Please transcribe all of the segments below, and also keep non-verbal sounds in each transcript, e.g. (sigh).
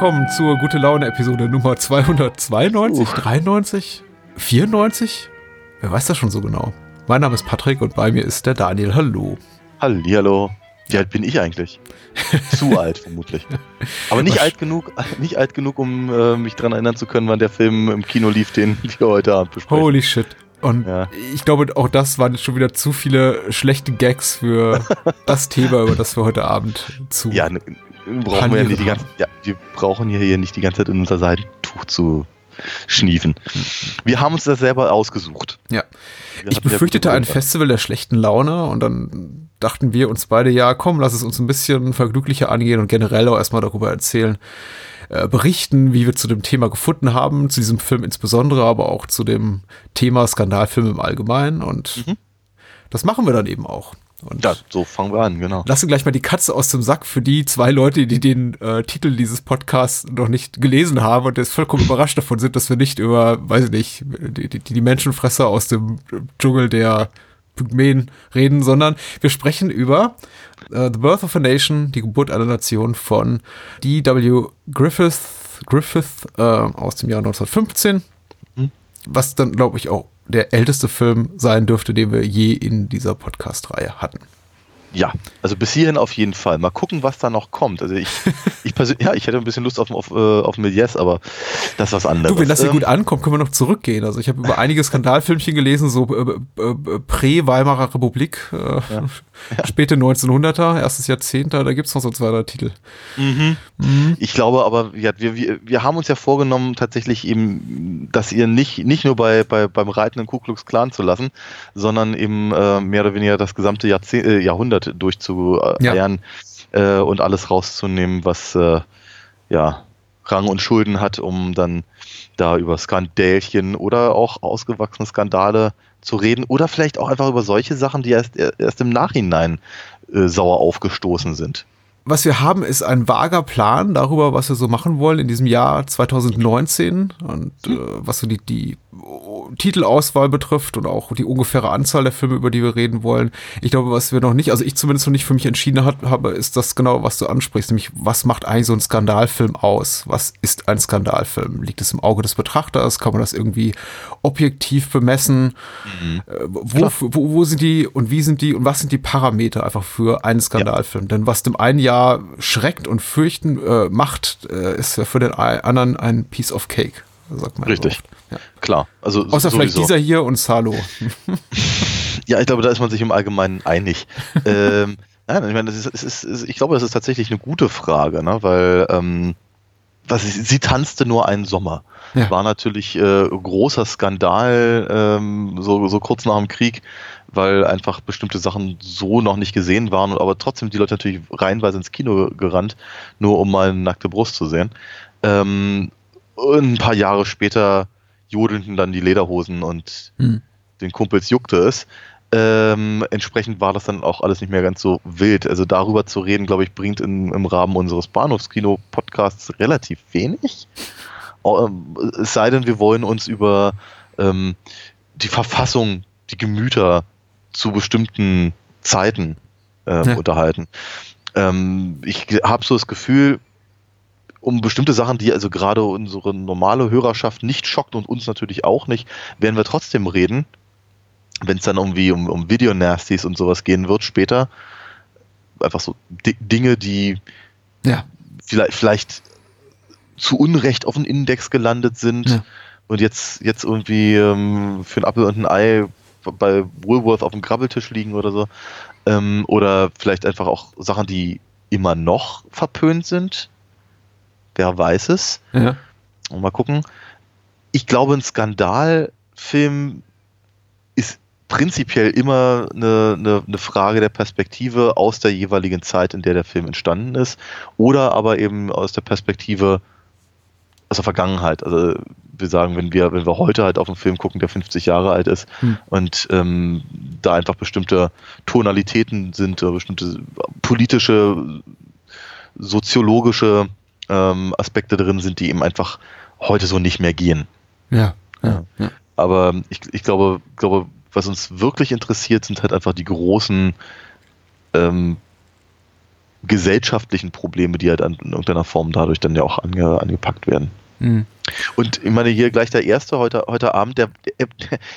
Willkommen zur Gute Laune Episode Nummer 292, uh. 93, 94? Wer weiß das schon so genau? Mein Name ist Patrick und bei mir ist der Daniel. Hallo. Hallihallo. Wie alt bin ich eigentlich? (laughs) Zu alt vermutlich. Aber nicht alt genug, nicht alt genug, um äh, mich daran erinnern zu können, wann der Film im Kino lief, den wir heute Abend besprechen. Holy shit. Und ja. ich glaube, auch das waren schon wieder zu viele schlechte Gags für (laughs) das Thema, über das wir heute Abend zu ja, ne, brauchen wir, ja nicht die ganze, ja, wir brauchen hier nicht die ganze Zeit in unser Seidentuch zu schniefen. Wir haben uns das selber ausgesucht. Ja. Wir ich befürchtete ein Festival der schlechten Laune und dann dachten wir uns beide, ja, komm, lass es uns ein bisschen vergnüglicher angehen und generell auch erstmal darüber erzählen, äh, berichten, wie wir zu dem Thema gefunden haben, zu diesem Film insbesondere, aber auch zu dem Thema Skandalfilm im Allgemeinen und mhm. das machen wir dann eben auch. Und ja, so fangen wir an, genau. Lassen gleich mal die Katze aus dem Sack für die zwei Leute, die den äh, Titel dieses Podcasts noch nicht gelesen haben und jetzt vollkommen überrascht davon sind, dass wir nicht über, weiß ich nicht, die, die, die Menschenfresser aus dem Dschungel der Pygmäen reden, sondern wir sprechen über uh, The Birth of a Nation, die Geburt einer Nation von D.W. Griffith, Griffith äh, aus dem Jahr 1915, mhm. was dann, glaube ich, auch der älteste Film sein dürfte, den wir je in dieser Podcast-Reihe hatten. Ja, also bis hierhin auf jeden Fall. Mal gucken, was da noch kommt. Also ich, (laughs) ich persönlich, ja, ich hätte ein bisschen Lust auf, auf, äh, auf Milies, aber das ist was anderes. Du, wenn das hier ähm, gut ankommt, können wir noch zurückgehen. Also ich habe über einige Skandalfilmchen gelesen, so äh, äh, Prä-Weimarer Republik, äh, ja. (laughs) Ja. späte 1900er, erstes Jahrzehnt, da gibt es noch so zwei, drei Titel. Mhm. Mhm. Ich glaube aber, ja, wir, wir, wir haben uns ja vorgenommen, tatsächlich eben, dass ihr nicht, nicht nur bei, bei, beim reitenden Ku Klux Klan zu lassen, sondern eben äh, mehr oder weniger das gesamte Jahrzehnt, äh, Jahrhundert Jahrhundert durchzueiern ja. äh, und alles rauszunehmen, was äh, ja, Rang und Schulden hat, um dann da über Skandälchen oder auch ausgewachsene Skandale zu reden oder vielleicht auch einfach über solche Sachen, die erst, erst im Nachhinein äh, sauer aufgestoßen sind was wir haben, ist ein vager Plan darüber, was wir so machen wollen in diesem Jahr 2019 und äh, was so die, die Titelauswahl betrifft und auch die ungefähre Anzahl der Filme, über die wir reden wollen. Ich glaube, was wir noch nicht, also ich zumindest noch nicht für mich entschieden hat, habe, ist das genau, was du ansprichst, nämlich was macht eigentlich so ein Skandalfilm aus? Was ist ein Skandalfilm? Liegt es im Auge des Betrachters? Kann man das irgendwie objektiv bemessen? Mhm. Äh, wo, wo, wo, sind die und wie sind die und was sind die Parameter einfach für einen Skandalfilm? Ja. Denn was dem einen Jahr schreckt und fürchten äh, macht, äh, ist ja für den anderen ein Piece of Cake sagt man. Richtig. Ja. Klar. Also Außer sowieso. vielleicht dieser hier und Salo. (laughs) ja, ich glaube, da ist man sich im Allgemeinen einig. (laughs) ähm, nein, ich meine, das ist, ist, ist, ich glaube, das ist tatsächlich eine gute Frage, ne? weil ähm, was ist, sie tanzte nur einen Sommer. Ja. War natürlich äh, großer Skandal, ähm, so, so kurz nach dem Krieg, weil einfach bestimmte Sachen so noch nicht gesehen waren, aber trotzdem die Leute natürlich reihenweise ins Kino gerannt, nur um mal eine nackte Brust zu sehen. Ähm, ein paar Jahre später jodelten dann die Lederhosen und hm. den Kumpels juckte es. Ähm, entsprechend war das dann auch alles nicht mehr ganz so wild. Also darüber zu reden, glaube ich, bringt in, im Rahmen unseres Bahnhofskino-Podcasts relativ wenig. Ähm, es sei denn, wir wollen uns über ähm, die Verfassung, die Gemüter zu bestimmten Zeiten ähm, ja. unterhalten. Ähm, ich habe so das Gefühl, um bestimmte Sachen, die also gerade unsere normale Hörerschaft nicht schockt und uns natürlich auch nicht, werden wir trotzdem reden, wenn es dann irgendwie um, um Video-Nasties und sowas gehen wird später. Einfach so D Dinge, die ja. vielleicht, vielleicht zu Unrecht auf den Index gelandet sind Ja. und jetzt, jetzt irgendwie ähm, für ein Apfel und ein Ei bei Woolworth auf dem Grabbeltisch liegen oder so. Ähm, oder vielleicht einfach auch Sachen, die immer noch verpönt sind. Wer weiß es. Ja. Und mal gucken. Ich glaube, ein Skandalfilm prinzipiell immer eine, eine, eine Frage der Perspektive aus der jeweiligen Zeit, in der der Film entstanden ist, oder aber eben aus der Perspektive aus der Vergangenheit. Also wir sagen, wenn wir, wenn wir heute halt auf einen Film gucken, der 50 Jahre alt ist Hm. und ähm, da einfach bestimmte Tonalitäten sind, oder bestimmte politische, soziologische ähm, Aspekte drin sind, die eben einfach heute so nicht mehr gehen. Ja. Ja. Ja. ja. Aber ich, ich glaube, glaube, was uns wirklich interessiert, sind halt einfach die großen ähm, gesellschaftlichen Probleme, die halt an, in irgendeiner Form dadurch dann ja auch ange, angepackt werden. Mhm. Und ich meine, hier gleich der erste heute, heute Abend, der, der,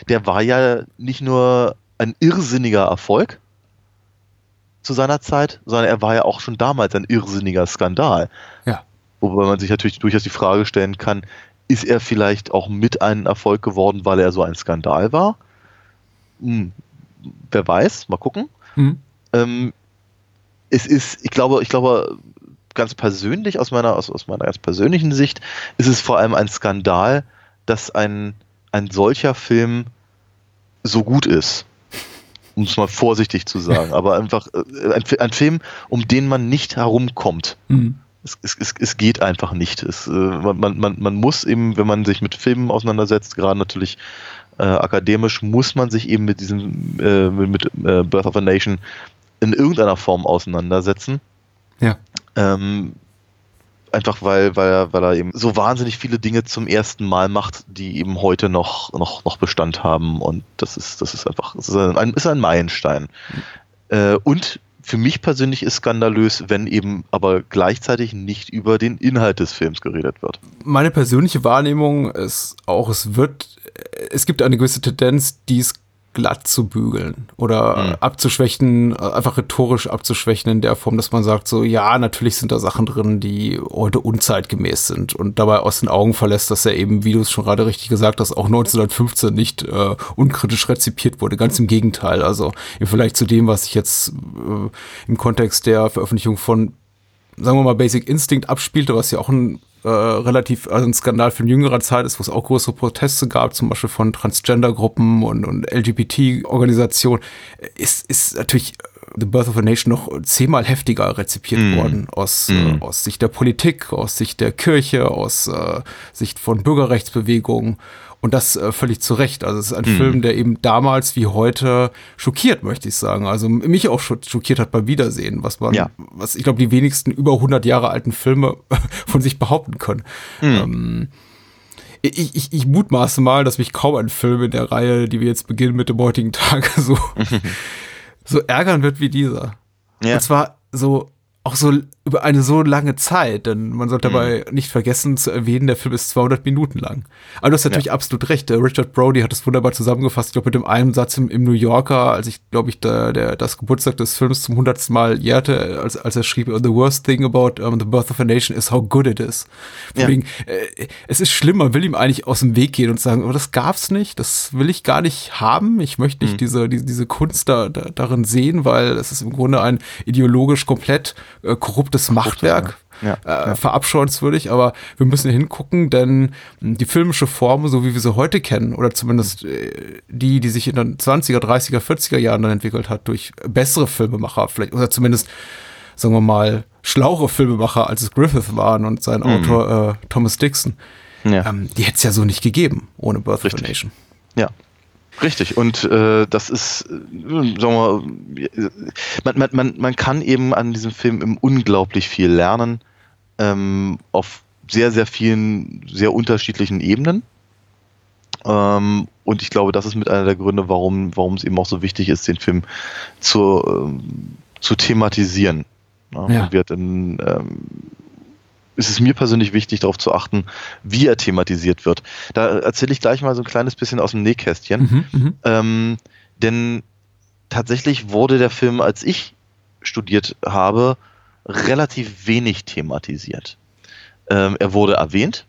der war ja nicht nur ein irrsinniger Erfolg zu seiner Zeit, sondern er war ja auch schon damals ein irrsinniger Skandal. Ja. Wobei man sich natürlich durchaus die Frage stellen kann, ist er vielleicht auch mit ein Erfolg geworden, weil er so ein Skandal war? Hm, wer weiß, mal gucken. Mhm. Ähm, es ist, ich glaube, ich glaube, ganz persönlich, aus meiner, aus, aus meiner ganz persönlichen Sicht, ist es vor allem ein Skandal, dass ein, ein solcher Film so gut ist. Um es mal vorsichtig zu sagen. (laughs) Aber einfach äh, ein, ein Film, um den man nicht herumkommt. Mhm. Es, es, es, es geht einfach nicht. Es, äh, man, man man muss eben, wenn man sich mit Filmen auseinandersetzt, gerade natürlich äh, akademisch, muss man sich eben mit diesem, äh, mit, äh, Birth of a Nation in irgendeiner Form auseinandersetzen. Ja. Ähm, einfach weil, weil, er, weil er eben so wahnsinnig viele Dinge zum ersten Mal macht, die eben heute noch, noch, noch Bestand haben. Und das ist, das ist einfach, das ist ein, ist ein Meilenstein. Äh, und für mich persönlich ist skandalös, wenn eben aber gleichzeitig nicht über den Inhalt des Films geredet wird. Meine persönliche Wahrnehmung ist auch, es wird, es gibt eine gewisse Tendenz, dies glatt zu bügeln oder Mhm. abzuschwächen, äh, einfach rhetorisch abzuschwächen in der Form, dass man sagt so, ja, natürlich sind da Sachen drin, die heute unzeitgemäß sind und dabei aus den Augen verlässt, dass er eben, wie du es schon gerade richtig gesagt hast, auch 1915 nicht äh, unkritisch rezipiert wurde. Ganz im Gegenteil. Also im Vergleich zu dem, was sich jetzt äh, im Kontext der Veröffentlichung von sagen wir mal, Basic Instinct abspielte, was ja auch ein äh, relativ also ein Skandal von jüngerer Zeit ist, wo es auch größere Proteste gab, zum Beispiel von Transgender-Gruppen und, und LGBT-Organisationen, ist, ist natürlich The Birth of a Nation noch zehnmal heftiger rezipiert Mm. worden aus, Mm. äh, aus Sicht der Politik, aus Sicht der Kirche, aus äh, Sicht von Bürgerrechtsbewegungen. Und das äh, völlig zu Recht. Also es ist ein Mhm. Film, der eben damals wie heute schockiert, möchte ich sagen. Also mich auch scho- schockiert hat beim Wiedersehen, was man, Ja. was ich glaube, die wenigsten über 100 Jahre alten Filme (laughs) von sich behaupten können. Mhm. Ähm, ich, ich, ich mutmaße mal, dass mich kaum ein Film in der Reihe, die wir jetzt beginnen mit dem heutigen Tag, (laughs) so, (laughs) so ärgern wird wie dieser. Ja. Und zwar so auch so über eine so lange Zeit, denn man sollte Mhm. dabei nicht vergessen zu erwähnen, der Film ist 200 Minuten lang. Aber du hast natürlich absolut recht. Richard Brody hat es wunderbar zusammengefasst. Ich glaube, mit dem einen Satz im, im New Yorker, als ich, glaube ich, der, der, das Geburtstag des Films zum hundertsten Mal jährte, als, als er schrieb, the worst thing about um, the birth of a nation is how good it is. Ja. wegen, äh, es ist schlimm, man will ihm eigentlich aus dem Weg gehen und sagen, aber das gab's nicht, das will ich gar nicht haben. Ich möchte nicht Mhm. diese, diese, diese Kunst da, da, darin sehen, weil es ist im Grunde ein ideologisch komplett äh, korruptes Machtwerk. Ja, Äh, ja. verabscheuenswürdig, aber wir müssen hingucken, denn die filmische Form, so wie wir sie heute kennen, oder zumindest äh, die, die sich in den 20er, 30er, 40er Jahren dann entwickelt hat, durch bessere Filmemacher, vielleicht, oder zumindest, sagen wir mal, schlauere Filmemacher, als es Griffith waren und sein Mhm. Autor äh, Thomas Dixon, Ja. ähm, die hätte es ja so nicht gegeben, ohne Birth of a Nation. Ja. Richtig, und äh, das ist, äh, sagen wir mal, man, man, man, man kann eben an diesem Film unglaublich viel lernen, ähm, auf sehr, sehr vielen, sehr unterschiedlichen Ebenen. Ähm, und ich glaube, das ist mit einer der Gründe, warum, warum es eben auch so wichtig ist, den Film zu, ähm, zu thematisieren. Ja. Und wird in, ähm, ist es mir persönlich wichtig, darauf zu achten, wie er thematisiert wird. Da erzähle ich gleich mal so ein kleines bisschen aus dem Nähkästchen. Mhm, mhm. Ähm, denn tatsächlich wurde der Film, als ich studiert habe, relativ wenig thematisiert. Ähm, er wurde erwähnt,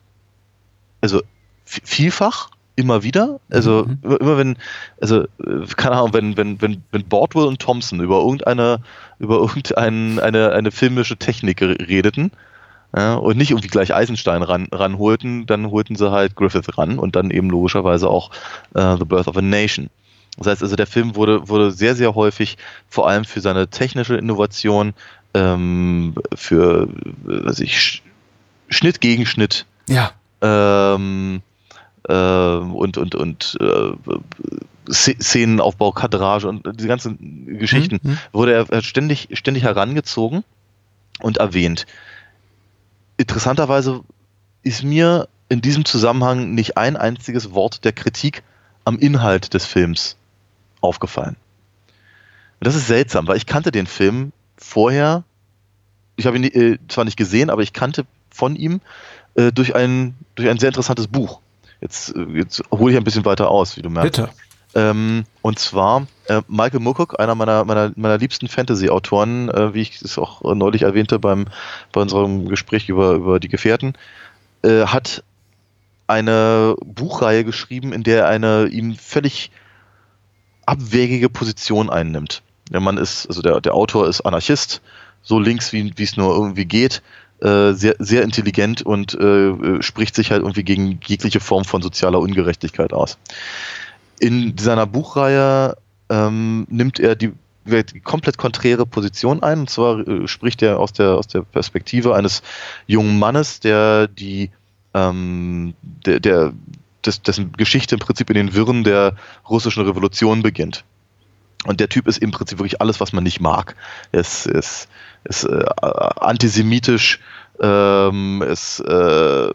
also vielfach, immer wieder. Also Mhm. immer, immer wenn, also äh, keine Ahnung, wenn wenn wenn wenn Bordwell und Thompson über irgendeine über irgendeine eine eine filmische Technik re- redeten ja, und nicht irgendwie gleich Eisenstein ran ranholten, dann holten sie halt Griffith ran und dann eben logischerweise auch äh, The Birth of a Nation. Das heißt also, der Film wurde wurde sehr sehr häufig vor allem für seine technische Innovation, ähm, für äh, weiß ich, Sch- Schnitt gegen Schnitt Ja. ähm, ähm, und und und äh, Sz- Szenenaufbau, Kadrage und diese ganzen Geschichten Mhm. wurde er er ständig ständig herangezogen und erwähnt. Interessanterweise ist mir in diesem Zusammenhang nicht ein einziges Wort der Kritik am Inhalt des Films aufgefallen. Und das ist seltsam, weil ich kannte den Film vorher. Ich habe ihn äh, zwar nicht gesehen, aber ich kannte von ihm äh, durch ein durch ein sehr interessantes Buch. Jetzt, äh, jetzt hole ich ein bisschen weiter aus, wie du merkst. Bitte. Ähm, und zwar äh, Michael Moorcock, einer meiner, meiner, meiner liebsten Fantasy-Autoren, äh, wie ich es auch neulich erwähnte beim, bei unserem Gespräch über, über die Gefährten, äh, hat eine Buchreihe geschrieben, in der er eine ihm völlig abwegige Position einnimmt. Der Mann ist, also der, der Autor ist Anarchist, so links wie wie es nur irgendwie geht, äh, sehr, sehr intelligent und äh, äh, spricht sich halt irgendwie gegen jegliche Form von sozialer Ungerechtigkeit aus. In seiner Buchreihe ähm, nimmt er die, komplett konträre Position ein, und zwar äh, spricht er aus der, aus der Perspektive eines jungen Mannes, der die ähm, der, der des, dessen Geschichte im Prinzip in den Wirren der russischen Revolution beginnt. Und der Typ ist im Prinzip wirklich alles, was man nicht mag. Er ist, ist, ist äh, antisemitisch, ähm, ist, äh,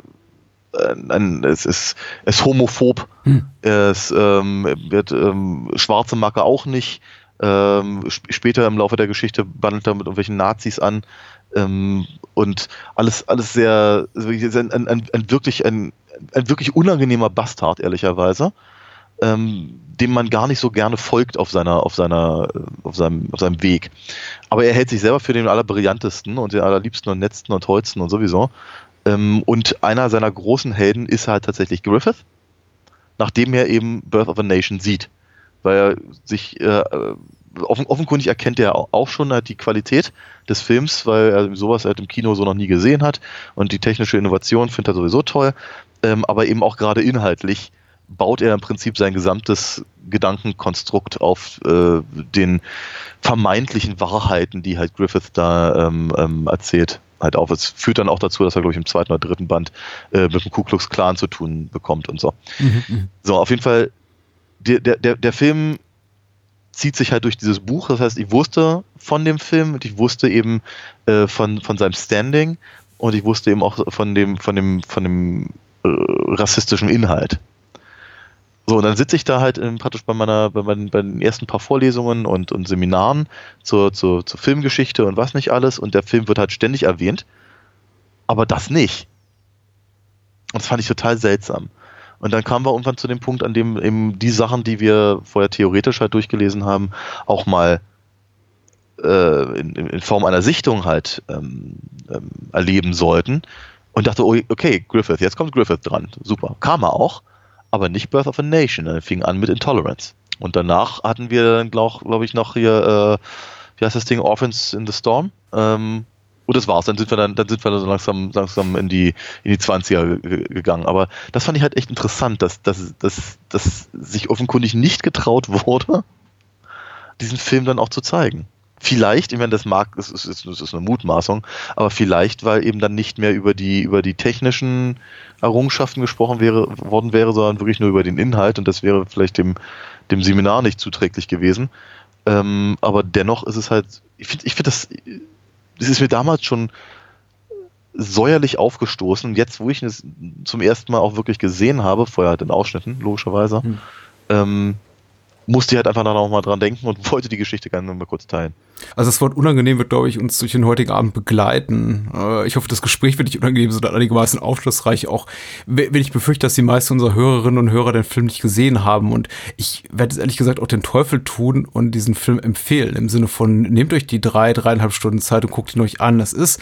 ein, es ist, ist homophob, Hm. ist, ähm, wird ähm, schwarze Macke auch nicht. Ähm, sp später im Laufe der Geschichte bandelt er mit irgendwelchen Nazis an. Ähm, und alles, alles sehr, also ein, ein, ein, ein wirklich, ein, ein wirklich unangenehmer Bastard, ehrlicherweise, ähm, dem man gar nicht so gerne folgt auf seiner, auf seiner, äh, auf seinem, auf seinem Weg. Aber er hält sich selber für den allerbrillantesten und den allerliebsten und netzten und tollsten und sowieso. Ähm, und einer seiner großen Helden ist halt tatsächlich Griffith, nachdem er eben Birth of a Nation sieht. Weil er sich äh, offen, offenkundig erkennt er auch schon halt die Qualität des Films, weil er sowas halt im Kino so noch nie gesehen hat und die technische Innovation findet er sowieso toll, ähm, aber eben auch gerade inhaltlich baut er im Prinzip sein gesamtes Gedankenkonstrukt auf äh, den vermeintlichen Wahrheiten, die halt Griffith da ähm, ähm, erzählt, halt auf. Es führt dann auch dazu, dass er, glaube ich, im zweiten oder dritten Band äh, mit dem Ku Klux Klan zu tun bekommt und so. Mhm, mhm. So, auf jeden Fall, der, der, der, Film zieht sich halt durch dieses Buch. Das heißt, ich wusste von dem Film und ich wusste eben äh, von, von seinem Standing und ich wusste eben auch von dem, von dem, von dem äh, rassistischen Inhalt. So, und dann sitze ich da halt ähm, praktisch bei meiner, bei meinen, bei den ersten paar Vorlesungen und, und Seminaren zur, zur, zur Filmgeschichte und was nicht alles und der Film wird halt ständig erwähnt, aber das nicht. Und das fand ich total seltsam. Und dann kamen wir irgendwann zu dem Punkt, an dem eben die Sachen, die wir vorher theoretisch halt durchgelesen haben, auch mal äh, in, in Form einer Sichtung halt ähm, ähm, erleben sollten. Und dachte, oh, okay, Griffith, jetzt kommt Griffith dran. Super. Kam er auch, aber nicht Birth of a Nation. Er fing an mit Intolerance. Und danach hatten wir dann, glaube glaub ich, noch hier, äh, wie heißt das Ding, Orphans in the Storm. Ähm, und das war's. Dann sind wir dann, dann sind wir dann so langsam, langsam in die, in die 20er ge- gegangen. Aber das fand ich halt echt interessant, dass, dass, dass, dass sich offenkundig nicht getraut (laughs) wurde, diesen Film dann auch zu zeigen. Vielleicht, ich meine, das mag, das ist, das ist eine Mutmaßung, aber vielleicht, weil eben dann nicht mehr über die, über die technischen Errungenschaften gesprochen wäre, worden wäre, sondern wirklich nur über den Inhalt und das wäre vielleicht dem, dem Seminar nicht zuträglich gewesen. Ähm, aber dennoch ist es halt, ich finde, ich finde das, das ist mir damals schon säuerlich aufgestoßen. Und jetzt, wo ich es zum ersten Mal auch wirklich gesehen habe, vorher halt in Ausschnitten, logischerweise, Hm. ähm, musste halt einfach noch mal dran denken und (laughs) wollte die Geschichte gerne mal kurz teilen. Also das Wort unangenehm wird, glaube ich, uns durch den heutigen Abend begleiten. Äh, Ich hoffe, das Gespräch wird nicht unangenehm, sondern einigermaßen aufschlussreich. Auch wenn ich befürchte, dass die meisten unserer Hörerinnen und Hörer den Film nicht gesehen haben. Und ich werde es ehrlich gesagt auch den Teufel tun und diesen Film empfehlen. Im Sinne von, nehmt euch die drei, dreieinhalb Stunden Zeit und guckt ihn euch an. Das ist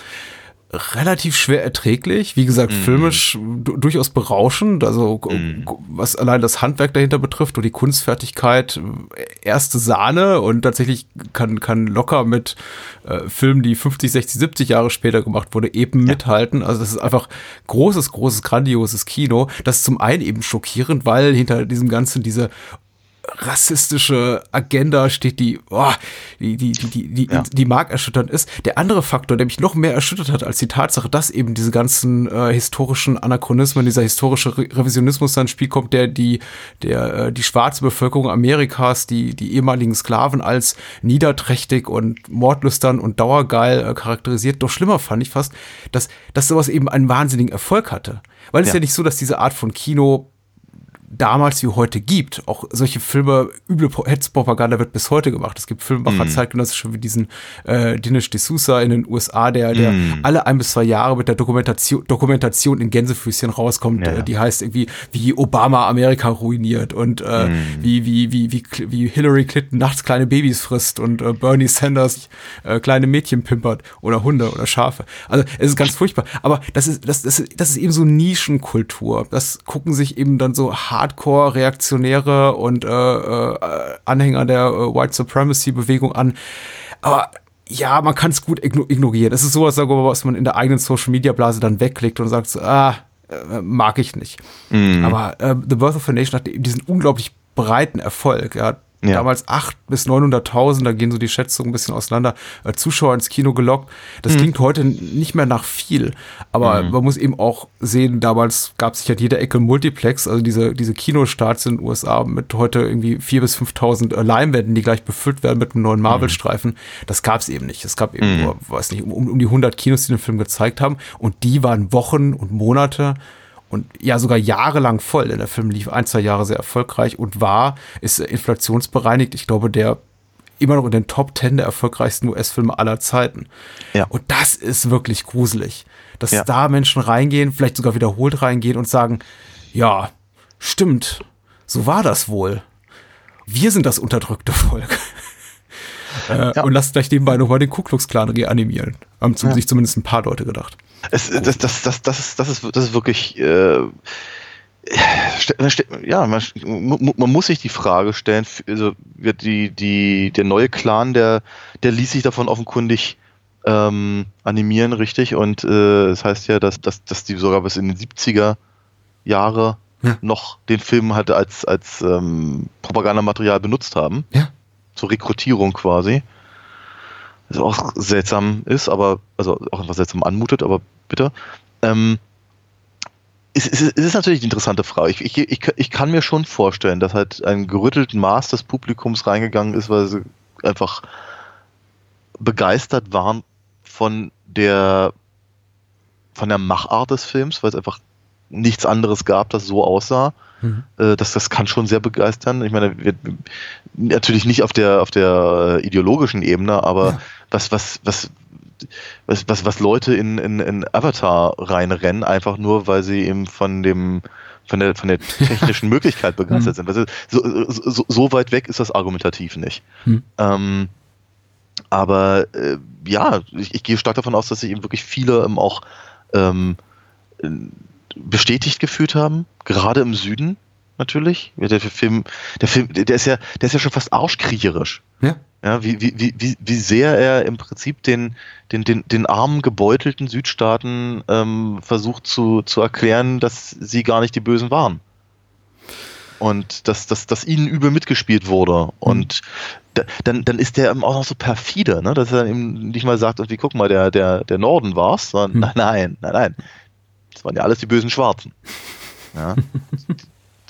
relativ schwer erträglich. Wie gesagt, Mhm. filmisch du- durchaus berauschend. Also Mhm. was allein das Handwerk dahinter betrifft und die Kunstfertigkeit, äh, erste Sahne und tatsächlich kann, kann locker mit äh, Filmen, die 50, 60, 70 Jahre später gemacht wurde, eben mithalten. Also das ist einfach großes, großes, grandioses Kino. Das ist zum einen eben schockierend, weil hinter diesem Ganzen diese rassistische Agenda steht, die, oh, die, die, die, die, die, Ja. die markerschütternd ist. Der andere Faktor, der mich noch mehr erschüttert hat als die Tatsache, dass eben diese ganzen äh, historischen Anachronismen, dieser historische Re Revisionismus da ins Spiel kommt, der die, der, äh, die schwarze Bevölkerung Amerikas, die, die ehemaligen Sklaven als niederträchtig und mordlüstern und dauergeil äh, charakterisiert. Doch schlimmer fand ich fast, dass, dass sowas eben einen wahnsinnigen Erfolg hatte. Weil es Ja. ja nicht so, dass diese Art von Kino damals wie heute gibt. Auch solche Filme, üble Pro- Hetzpropaganda wird bis heute gemacht. Es gibt Filmemacher Mhm. zeitgenössische wie diesen äh, Dinesh D'Souza in den USA, der, der Mhm. alle ein bis zwei Jahre mit der Dokumentation, Dokumentation in Gänsefüßchen rauskommt. Ja. Die heißt irgendwie, wie Obama Amerika ruiniert und äh, Mhm. wie, wie, wie, wie, wie Hillary Clinton nachts kleine Babys frisst und äh, Bernie Sanders äh, kleine Mädchen pimpert oder Hunde oder Schafe. Also es ist ganz furchtbar. Aber das ist, das, das, das ist eben so Nischenkultur. Das gucken sich eben dann so Hardcore-Reaktionäre und äh, äh, Anhänger der äh, White Supremacy-Bewegung an. Aber ja, man kann es gut igno- ignorieren. Es ist sowas, was man in der eigenen Social-Media-Blase dann wegklickt und sagt so, ah, äh, mag ich nicht. Mhm. Aber äh, The Birth of a Nation hatte eben diesen unglaublich breiten Erfolg. Er hat Ja. damals 800.000 bis 900.000, da gehen so die Schätzungen ein bisschen auseinander, äh, Zuschauer ins Kino gelockt. Das Mhm. klingt heute nicht mehr nach viel, aber man muss eben auch sehen, damals gab es sich an jeder Ecke Multiplex, also diese, diese Kinostarts in den USA mit heute irgendwie 4.000 bis 5.000 äh, Leinwänden, die gleich befüllt werden mit einem neuen Marvel-Streifen. Das gab es eben nicht. Es gab eben Mhm. nur, weiß nicht, um, um die 100 Kinos, die den Film gezeigt haben und die waren Wochen und Monate und ja sogar jahrelang voll. Denn der Film lief ein, zwei Jahre sehr erfolgreich und war, ist inflationsbereinigt. Ich glaube, der immer noch in den Top 10 der erfolgreichsten US-Filme aller Zeiten. Ja. Und das ist wirklich gruselig. Dass Ja. da Menschen reingehen, vielleicht sogar wiederholt reingehen und sagen, ja, stimmt, so war das wohl. Wir sind das unterdrückte Volk. (laughs) äh, Ja. Und lasst gleich nebenbei nochmal den Ku Klux Klan reanimieren. Haben zu, sich zumindest ein paar Leute gedacht. Es, das, das, das, das, ist, das, ist, das ist wirklich. Äh, ja, man, man muss sich die Frage stellen, also wird die, die, der neue Clan, der, der ließ sich davon offenkundig ähm, animieren, richtig? Und äh, das heißt ja, dass, dass, dass die sogar bis in den 70er Jahre Ja. noch den Film halt als, als ähm, Propagandamaterial benutzt haben. Ja. Zur Rekrutierung quasi. Was auch seltsam ist, aber, also auch etwas seltsam anmutet, aber bitte. Ähm, es, es, es ist natürlich eine interessante Frage. Ich, ich, ich, ich kann mir schon vorstellen, dass halt ein gerüttelten Maß des Publikums reingegangen ist, weil sie einfach begeistert waren von der von der Machart des Films, weil es einfach nichts anderes gab, das so aussah. Mhm. Äh, Das, das kann schon sehr begeistern. Ich meine, wir, natürlich nicht auf der auf der äh, ideologischen Ebene, aber Ja. was was was was, was, was Leute in, in, in Avatar reinrennen, einfach nur, weil sie eben von dem von der, von der (laughs) technischen Möglichkeit begeistert sind. Also, so, so, so weit weg ist das argumentativ nicht. Hm. Ähm, aber äh, ja, ich, ich gehe stark davon aus, dass sich eben wirklich viele ähm, auch ähm, äh, bestätigt gefühlt haben, gerade im Süden natürlich. Der Film, der Film, der ist ja, der ist ja schon fast arschkriecherisch. Ja. Ja, wie, wie, wie, wie- wie sehr er im Prinzip den, den, den, den armen, gebeutelten Südstaaten ähm, versucht zu, zu erklären, dass sie gar nicht die Bösen waren. Und dass, dass, dass ihnen übel mitgespielt wurde. Und da, dann, dann ist der eben auch noch so perfide, ne? dass er eben nicht mal sagt, irgendwie, guck mal, der, der, der Norden war's, sondern Hm. (laughs) nein, nein, nein, nein. Das waren ja alles die bösen Schwarzen. Ja. (laughs)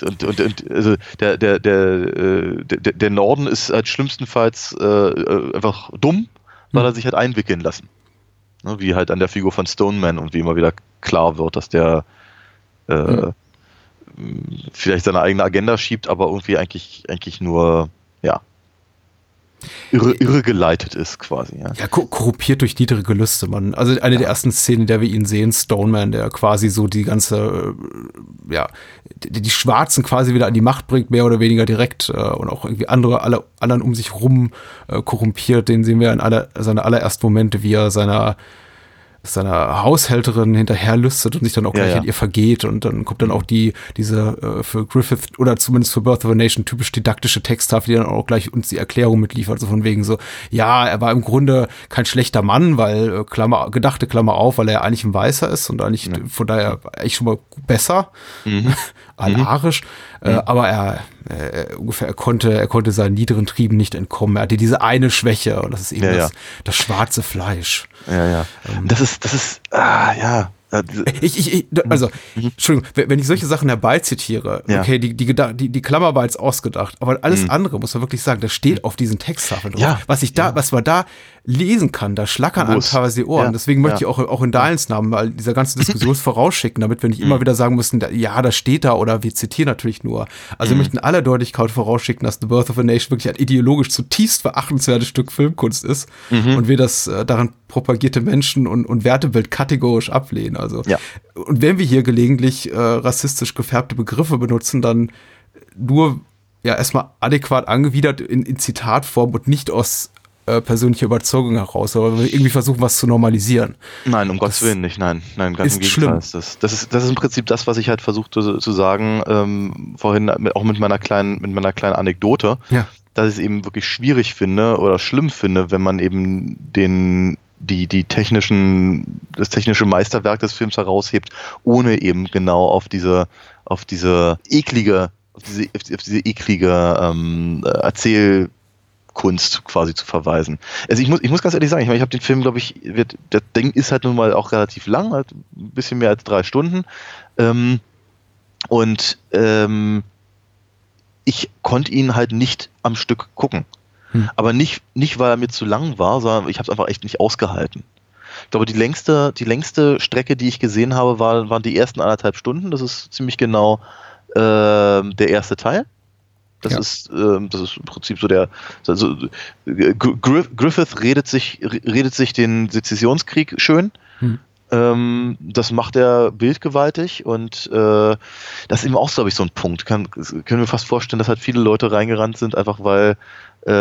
Und, und, und also der, der, der, äh, der, der Norden ist halt schlimmstenfalls äh, äh, einfach dumm, weil er sich hat einwickeln lassen. Ne, wie halt an der Figur von Stoneman und wie immer wieder klar wird, dass der äh, Mhm. mh, vielleicht seine eigene Agenda schiebt, aber irgendwie eigentlich, eigentlich nur, ja, irre, irregeleitet ist quasi. Ja. Ja, ko- korruptiert durch niedere Gelüste, man. Also eine der ersten Szenen, in der wir ihn sehen, Stoneman, der quasi so die ganze, äh, ja, die, die Schwarzen quasi wieder an die Macht bringt, mehr oder weniger direkt äh, und auch irgendwie andere, alle anderen um sich rum äh, korrumpiert. Den sehen wir in aller, seine allerersten Momente, wie er seiner seiner Haushälterin hinterher lüstet und sich dann auch Ja, gleich ja. an ihr vergeht und dann kommt dann auch die, diese äh, für Griffith oder zumindest für Birth of a Nation typisch didaktische Texttafel, die dann auch gleich uns die Erklärung mitliefert, so von wegen so, ja, er war im Grunde kein schlechter Mann, weil, äh, Klammer, gedachte Klammer auf, weil er ja eigentlich ein Weißer ist und eigentlich von daher eigentlich schon mal besser, (laughs) alarisch, äh, aber er, äh, ungefähr, er konnte, er konnte seinen niederen Trieben nicht entkommen. Er hatte diese eine Schwäche und das ist eben Ja, das, ja. das schwarze Fleisch. Ja, ja. Ähm. Das ist, das ist, ah, ja. Ja, diese- Ich, ich, ich, also, Entschuldigung, wenn ich solche Sachen herbeizitiere, Mhm. Ja. okay, die, die, die, die Klammer war jetzt ausgedacht, aber alles andere, muss man wirklich sagen, das steht auf diesen Texttafeln drauf. Mhm. Ja, Was ich da, was man da lesen kann, da schlackern einem teilweise die Ohren. Ja, Deswegen möchte ja. ich auch, auch in Dahls Namen mal dieser ganzen (laughs) Diskussion vorausschicken, damit wir nicht Mhm. immer wieder sagen müssen, ja, das steht da oder wir zitieren natürlich nur. Also wir Mhm. möchten aller Deutlichkeit vorausschicken, dass The Birth of a Nation wirklich ein ideologisch zutiefst verachtenswertes Stück Filmkunst ist Mhm. und wir das äh, daran propagierte Menschen- und, und Wertebild kategorisch ablehnen. Also Ja. und wenn wir hier gelegentlich äh, rassistisch gefärbte Begriffe benutzen, dann nur ja erstmal adäquat angewidert in, in Zitatform und nicht aus äh, persönlicher Überzeugung heraus, aber wir irgendwie versuchen, was zu normalisieren. Nein, um Gottes Willen nicht, nein, nein, ganz ist im Gegenteil. schlimm. Ist das, das, ist, das ist im Prinzip das, was ich halt versuchte zu, zu sagen, ähm, vorhin auch mit meiner kleinen, mit meiner kleinen Anekdote, Ja. dass ich es eben wirklich schwierig finde oder schlimm finde, wenn man eben den die, die technischen, das technische Meisterwerk des Films heraushebt, ohne eben genau auf diese, auf diese eklige, auf diese, auf die- auf diese eklige ähm, äh, Erzählkunst quasi zu verweisen. Also ich muss, ich muss ganz ehrlich sagen, ich meine, ich habe den Film, glaube ich, wird, das Ding ist halt nun mal auch relativ lang, halt ein bisschen mehr als drei Stunden. Ähm, und ähm, ich konnte ihn halt nicht am Stück gucken. Hm. Aber nicht, nicht, weil er mir zu lang war, sondern ich habe es einfach echt nicht ausgehalten. Ich glaube, die längste, die längste Strecke, die ich gesehen habe, war, waren die ersten anderthalb Stunden. Das ist ziemlich genau ähm, der erste Teil. Das Ja. ist, ähm, das ist im Prinzip so der, also, äh, Gr- Griffith redet sich, redet sich den Sezessionskrieg schön. Hm. Ähm, das macht er bildgewaltig und äh, das ist eben auch, glaube ich, so ein Punkt. Kann, können wir fast vorstellen, dass halt viele Leute reingerannt sind, einfach weil, äh,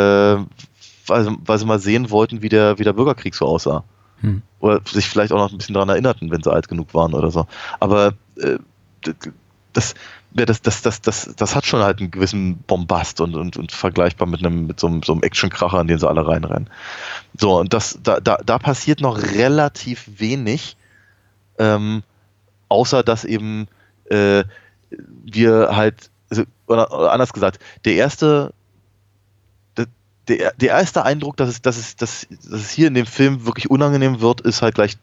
weil, sie- weil sie mal sehen wollten, wie der, wie der Bürgerkrieg so aussah. Hm. Oder sich vielleicht auch noch ein bisschen daran erinnerten, wenn sie alt genug waren oder so. Aber äh, das, das, das, das, das, das hat schon halt einen gewissen Bombast und, und, und vergleichbar mit einem, mit so einem, so einem Actionkracher, in den sie alle reinrennen. So, und das, da, da, da passiert noch relativ wenig, ähm, außer dass eben äh, wir halt, also, oder, oder anders gesagt, der erste, der, der erste Eindruck, dass es, dass, es, dass, dass es hier in dem Film wirklich unangenehm wird, ist halt gleich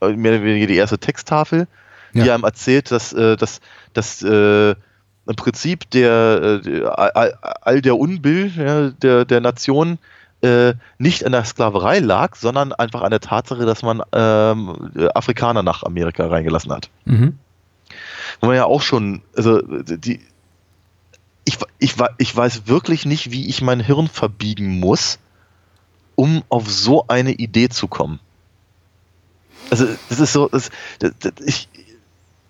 äh, mehr oder weniger die erste Texttafel, die Ja. einem erzählt, dass, äh, dass, dass äh, im Prinzip der, äh, all der Unbill ja, der, der Nation äh, nicht an der Sklaverei lag, sondern einfach an der Tatsache, dass man ähm, Afrikaner nach Amerika reingelassen hat. Mhm. Wo man ja auch schon, also die, ich, ich, ich weiß wirklich nicht, wie ich mein Hirn verbiegen muss, um auf so eine Idee zu kommen. Also, das ist so, das, das, das ich,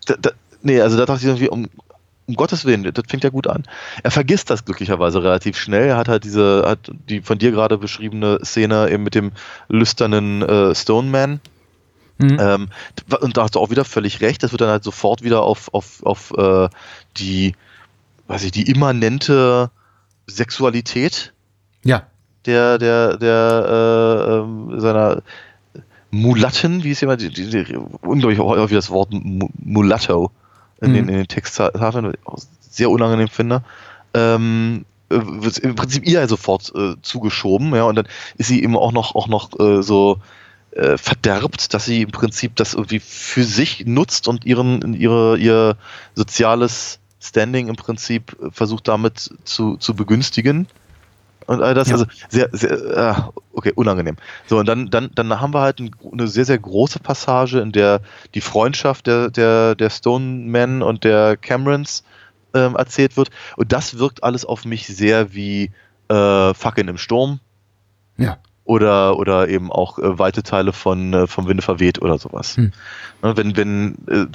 da, da, nee, also da dachte ich irgendwie, um, um Gottes Willen, das fängt ja gut an. Er vergisst das glücklicherweise relativ schnell. Er hat halt diese, hat die von dir gerade beschriebene Szene eben mit dem lüsternen äh, Stoneman. Mhm. Ähm, und da hast du auch wieder völlig recht. Das wird dann halt sofort wieder auf, auf, auf äh, die, weiß ich, die immanente Sexualität Ja. der, der, der, äh, ähm, seiner Mulatten, wie es immer, die, die, die, unglaublich häufig das Wort Mu- Mulatto in, den, Mhm. in den Texttafeln, was ich sehr unangenehm finde, ähm, äh, wird im Prinzip ihr sofort äh, zugeschoben, ja, und dann ist sie eben auch noch, auch noch äh, so äh, verderbt, dass sie im Prinzip das irgendwie für sich nutzt und ihren, ihre, ihr soziales Standing im Prinzip versucht damit zu, zu begünstigen. Und all das, Ja. also sehr, sehr, äh, okay, unangenehm. So, und dann, dann, dann haben wir halt ein, eine sehr, sehr große Passage, in der die Freundschaft der, der, der Stonemen und der Camerons ähm, erzählt wird. Und das wirkt alles auf mich sehr wie äh, Fackeln im Sturm Ja. oder, oder eben auch äh, weite Teile von äh, vom Winde verweht oder sowas. Hm. Ne, wenn, wenn äh,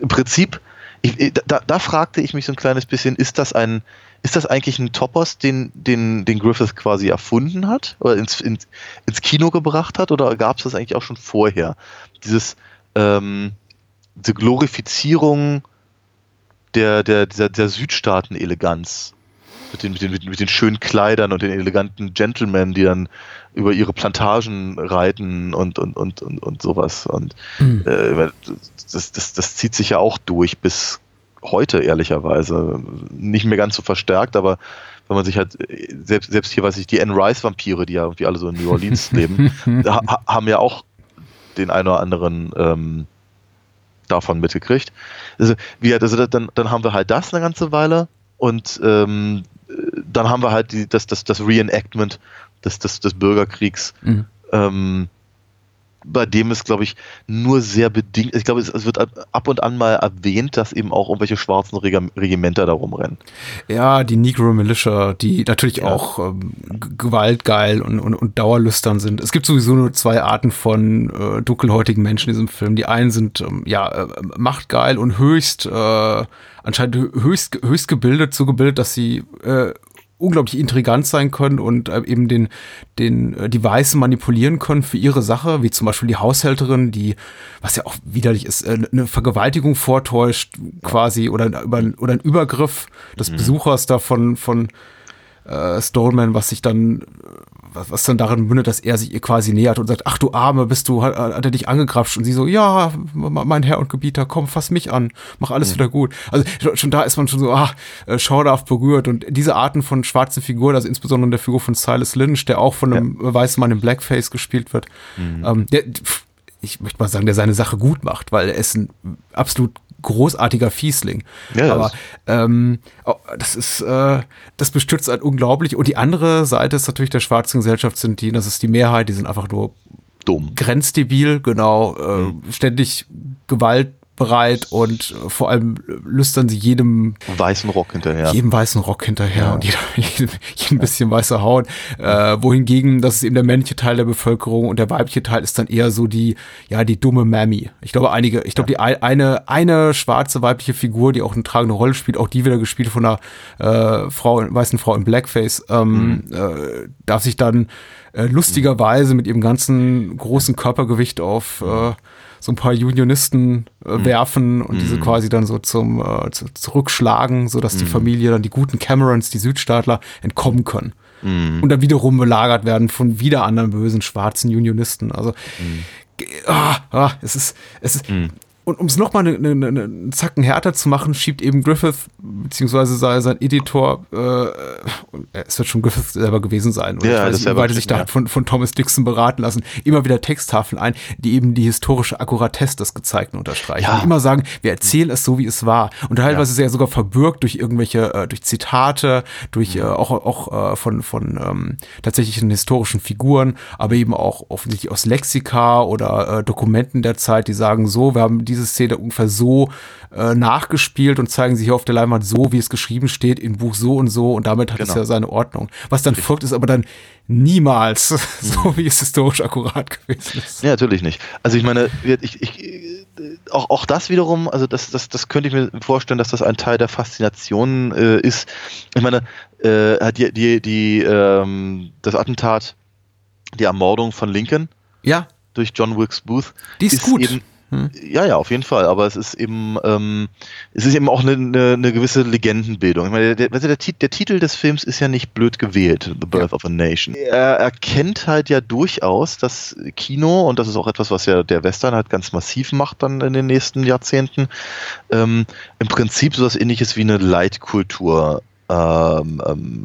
im Prinzip, ich- da, da fragte ich mich so ein kleines bisschen, ist das ein, ist das eigentlich ein Topos, den, den, den Griffith quasi erfunden hat oder ins, ins, ins Kino gebracht hat oder gab es das eigentlich auch schon vorher? Dieses, ähm, diese Glorifizierung der, der, dieser, der Südstaaten-Eleganz mit den, mit, den, mit den schönen Kleidern und den eleganten Gentlemen, die dann über ihre Plantagen reiten und, und, und, und, und sowas. Und mhm. äh, das, das, das zieht sich ja auch durch bis heute, ehrlicherweise. Nicht mehr ganz so verstärkt, aber wenn man sich halt, selbst, selbst hier weiß ich, die Anne Rice-Vampire, die ja irgendwie alle so in New Orleans (laughs) leben, ha, haben ja auch den einen oder anderen ähm, davon mitgekriegt. Also, wie, also dann, dann haben wir halt das eine ganze Weile und ähm, dann haben wir halt die, das, das, das Reenactment des, des, des Bürgerkriegs. Mhm. Ähm, bei dem ist, glaube ich, nur sehr bedingt, ich glaube, es, es, wird ab und an mal erwähnt, dass eben auch irgendwelche schwarzen Regimenter da rumrennen. Ja, die Negro Militia, die natürlich ja. auch ähm, gewaltgeil und, und, und dauerlüstern sind. Es gibt sowieso nur zwei Arten von äh, dunkelhäutigen Menschen in diesem Film. Die einen sind ähm, ja äh, machtgeil und höchst äh, anscheinend höchst, höchst gebildet, so gebildet, dass sie äh, unglaublich intrigant sein können und äh, eben den, den, äh, die Weißen manipulieren können für ihre Sache, wie zum Beispiel die Haushälterin, die, was ja auch widerlich ist, äh, eine Vergewaltigung vortäuscht, quasi, oder, über, oder ein Übergriff des mhm. Besuchers da von, von äh, Stallman, was sich dann was, was dann darin mündet, dass er sich ihr quasi nähert und sagt, ach du Arme, bist du, hat, hat er dich angegrapscht? Und sie so, ja, mein Herr und Gebieter, komm, fass mich an, mach alles mhm. wieder gut. Also schon da ist man schon so, ah, äh, schauderhaft berührt. Und diese Arten von schwarzen Figuren, also insbesondere der Figur von Silas Lynch, der auch von einem ja. weißen Mann im Blackface gespielt wird, mhm. ähm, der, ich möchte mal sagen, der seine Sache gut macht, weil er ist ein absolut großartiger Fiesling. Ja, Aber ähm, oh, das ist, äh, das bestürzt halt unglaublich. Und die andere Seite ist natürlich der schwarzen Gesellschaft sind die, das ist die Mehrheit, die sind einfach nur dumm. Grenzdebil, genau, äh, mhm. ständig Gewalt bereit und vor allem lüstern sie jedem weißen Rock hinterher. Jedem weißen Rock hinterher ja. und jedem, (laughs) jedem, jedem bisschen weiße Haut. Äh, wohingegen, das ist eben der männliche Teil der Bevölkerung und der weibliche Teil ist dann eher so die, ja, die dumme Mammy. Ich glaube, einige, ich glaube, ja. die eine, eine schwarze weibliche Figur, die auch eine tragende Rolle spielt, auch die wieder gespielt von einer äh, Frau, weißen Frau im Blackface, ähm, mhm. äh, darf sich dann äh, lustigerweise mit ihrem ganzen großen Körpergewicht auf äh, so ein paar Unionisten äh, mhm. werfen und mhm. diese quasi dann so zum äh, zu, zurückschlagen, sodass mhm. die Familie dann die guten Camerons, die Südstaatler, entkommen können. Mhm. Und dann wiederum belagert werden von wieder anderen bösen schwarzen Unionisten. Also mhm. ah, ah, es ist, es ist, mhm. Und um es nochmal einen ne, ne, ne Zacken härter zu machen, schiebt eben Griffith, beziehungsweise sein, sein Editor, äh, es wird schon Griffith selber gewesen sein, oder ja, ich weiß nicht, weil sich da ja. von, von Thomas Dixon beraten lassen, immer wieder Texttafeln ein, die eben die historische Akkuratesse des Gezeigten unterstreichen. Ja. Und immer sagen, wir erzählen es so, wie es war. Und teilweise ist er sogar verbürgt durch irgendwelche, äh, durch Zitate, durch äh, auch, auch äh, von, von ähm, tatsächlichen historischen Figuren, aber eben auch offensichtlich aus Lexika oder äh, Dokumenten der Zeit, die sagen so, wir haben diese diese Szene ungefähr so äh, nachgespielt und zeigen sich hier auf der Leinwand so, wie es geschrieben steht, im Buch so und so und damit hat genau. es ja seine Ordnung. Was dann folgt, ist aber dann niemals (laughs) so, mhm. wie es historisch akkurat gewesen ist. Ja, natürlich nicht. Also ich meine, ich, ich, auch, auch das wiederum, also das, das, das könnte ich mir vorstellen, dass das ein Teil der Faszination äh, ist. Ich meine, äh, die, die, die, ähm, das Attentat, die Ermordung von Lincoln ja. durch John Wilkes Booth, die ist, ist gut. Eben, hm. Ja, ja, auf jeden Fall. Aber es ist eben, ähm, es ist eben auch eine, eine, eine gewisse Legendenbildung. Ich meine, der, der, der, Titel des Films ist ja nicht blöd gewählt, The Birth ja. of a Nation. Er erkennt halt ja durchaus das Kino, und das ist auch etwas, was ja der Western halt ganz massiv macht dann in den nächsten Jahrzehnten, ähm, im Prinzip so was ähnliches wie eine Leitkultur ähm, ähm,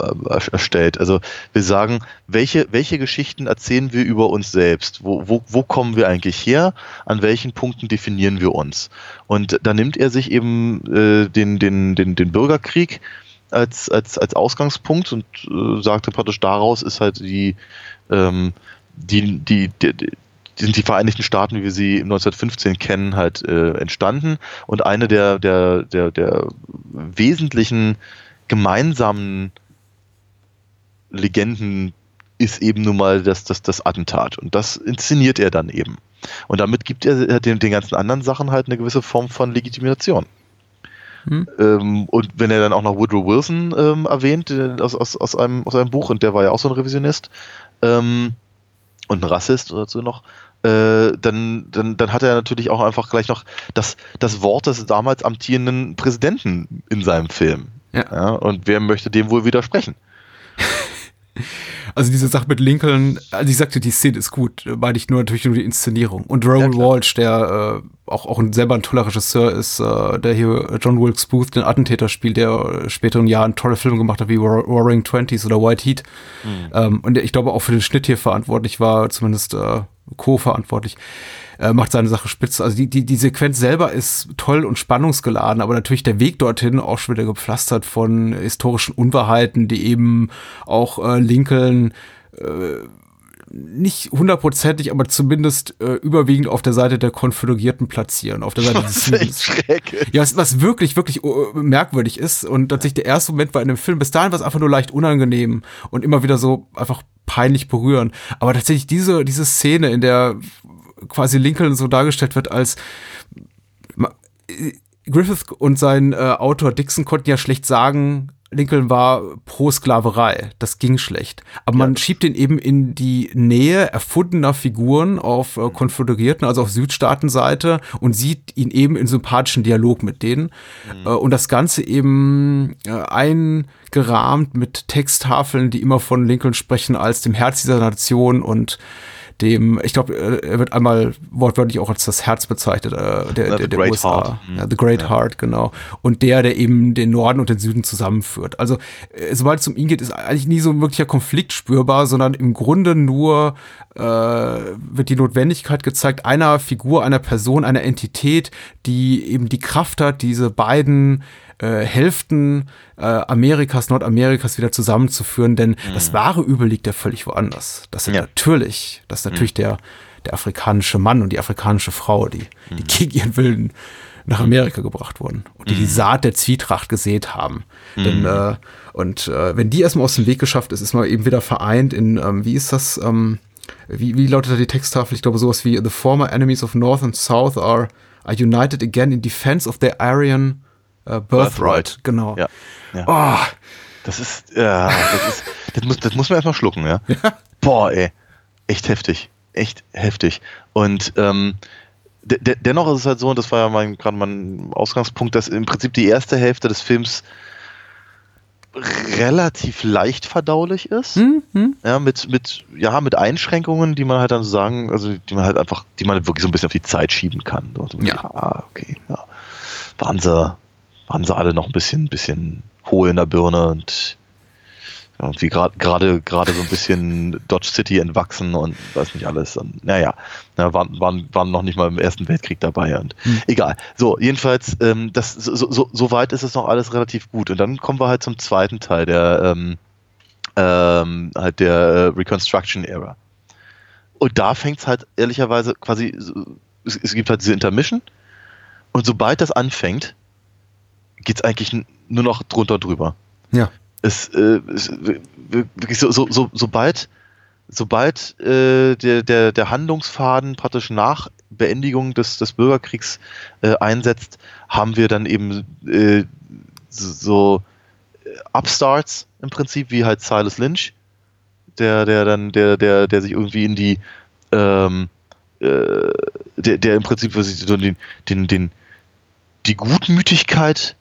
erstellt. Also wir sagen, welche, welche Geschichten erzählen wir über uns selbst? Wo, wo, wo kommen wir eigentlich her? An welchen Punkten definieren wir uns? Und da nimmt er sich eben äh, den, den, den, den Bürgerkrieg als, als, als Ausgangspunkt und äh, sagte praktisch, daraus ist halt die, ähm, die, die, die, die sind die Vereinigten Staaten, wie wir sie 1915 kennen, halt äh, entstanden. Und eine der, der, der, der wesentlichen gemeinsamen Legenden ist eben nun mal das, das, das Attentat. Und das inszeniert er dann eben. Und damit gibt er den, den ganzen anderen Sachen halt eine gewisse Form von Legitimation. Hm. Ähm, und wenn er dann auch noch Woodrow Wilson ähm, erwähnt, äh, aus, aus, aus, einem, aus einem Buch, und der war ja auch so ein Revisionist ähm, und ein Rassist oder so noch, äh, dann, dann, dann hat er natürlich auch einfach gleich noch das, das Wort des damals amtierenden Präsidenten in seinem Film. Ja. Ja, und wer möchte dem wohl widersprechen? (laughs) Also diese Sache mit Lincoln, also ich sagte, die Szene ist gut, meine ich nur natürlich nur die Inszenierung. Und Raoul Ja. Walsh, der äh, auch, auch ein, selber ein toller Regisseur ist, äh, der hier John Wilkes Booth, den Attentäter spielt, der äh, späteren Jahren tolle Filme gemacht hat, wie Roar- Roaring Twenties oder White Heat. Ähm, und der, ich glaube auch für den Schnitt hier verantwortlich war, zumindest äh, co-verantwortlich. Äh, macht seine Sache spitze. Also die, die, die Sequenz selber ist toll und spannungsgeladen, aber natürlich der Weg dorthin auch schon wieder gepflastert von historischen Unwahrheiten, die eben auch äh, Lincoln äh, nicht hundertprozentig, aber zumindest äh, überwiegend auf der Seite der Konföderierten platzieren, auf der Seite des ist echt Südens. Ja, was, was wirklich, wirklich äh, merkwürdig ist und tatsächlich der erste Moment war in dem Film, bis dahin war es einfach nur leicht unangenehm und immer wieder so einfach peinlich berühren. Aber tatsächlich diese, diese Szene, in der quasi Lincoln so dargestellt wird als äh, Griffith und sein äh, Autor Dixon konnten ja schlecht sagen, Lincoln war pro Sklaverei. Das ging schlecht. Aber man schiebt ihn eben in die Nähe erfundener Figuren auf äh, Konföderierten, also auf Südstaatenseite und sieht ihn eben in sympathischen Dialog mit denen. Äh, und das Ganze eben äh, eingerahmt mit Texttafeln, die immer von Lincoln sprechen als dem Herz dieser Nation und dem, ich glaube, äh, er wird einmal wortwörtlich auch als das Herz bezeichnet, äh, der, der, der Great USA. Heart. Mhm. Ja, the Great Ja. Heart, genau. Und der, der eben den Norden und den Süden zusammenführt. Also, äh, sobald es um ihn geht, ist eigentlich nie so ein wirklicher Konflikt spürbar, sondern im Grunde nur äh, wird die Notwendigkeit gezeigt, einer Figur, einer Person, einer Entität, die eben die Kraft hat, diese beiden äh, Hälften äh, Amerikas, Nordamerikas wieder zusammenzuführen, denn das wahre Übel liegt ja völlig woanders. Das sind Ja. natürlich, das ist natürlich der, der afrikanische Mann und die afrikanische Frau, die, die gegen ihren Willen nach Amerika gebracht wurden und die die Saat der Zwietracht gesät haben. Denn, äh, und äh, wenn die erstmal aus dem Weg geschafft ist, ist man eben wieder vereint in, ähm, wie ist das, ähm, wie, wie lautet da die Texttafel? Ich glaube, sowas wie The former enemies of North and South are, are united again in defense of their Aryan äh, birthright. Birthright. Genau. Ja. ja. Oh, Das ist, ja, das ist, das muss, das muss man erstmal schlucken, ja. Boah, ey. Echt heftig. Echt heftig. Und ähm, de de dennoch ist es halt so, und das war ja mein, gerade mein Ausgangspunkt, dass im Prinzip die erste Hälfte des Films relativ leicht verdaulich ist. hm, hm. Ja, mit, mit, ja, mit Einschränkungen, die man halt dann so sagen, also die man halt einfach, die man wirklich so ein bisschen auf die Zeit schieben kann. So, so, Ja. Ah, okay, ja. Waren sie, waren sie alle noch ein bisschen, bisschen hohl in der Birne und irgendwie gerade gerade gerade so ein bisschen (laughs) Dodge City entwachsen und weiß nicht alles. Und, naja, ja, waren, waren, waren noch nicht mal im Ersten Weltkrieg dabei und egal. So, jedenfalls, ähm, das, so, so, so weit ist es noch alles relativ gut. Und dann kommen wir halt zum zweiten Teil, der ähm, ähm, halt der äh, Reconstruction Era. Und da fängt es halt ehrlicherweise quasi, es, es gibt halt diese Intermission und sobald das anfängt, geht es eigentlich nur noch drunter drüber. Ja. Es, äh, es wirklich so, so, so, sobald, sobald äh, der, der, der Handlungsfaden praktisch nach Beendigung des, des Bürgerkriegs äh, einsetzt, haben wir dann eben äh, so, so äh, Upstarts im Prinzip, wie halt Silas Lynch, der, der dann, der, der, der sich irgendwie in die, ähm, äh, der, der im Prinzip was ich, so den, den, den, die Gutmütigkeit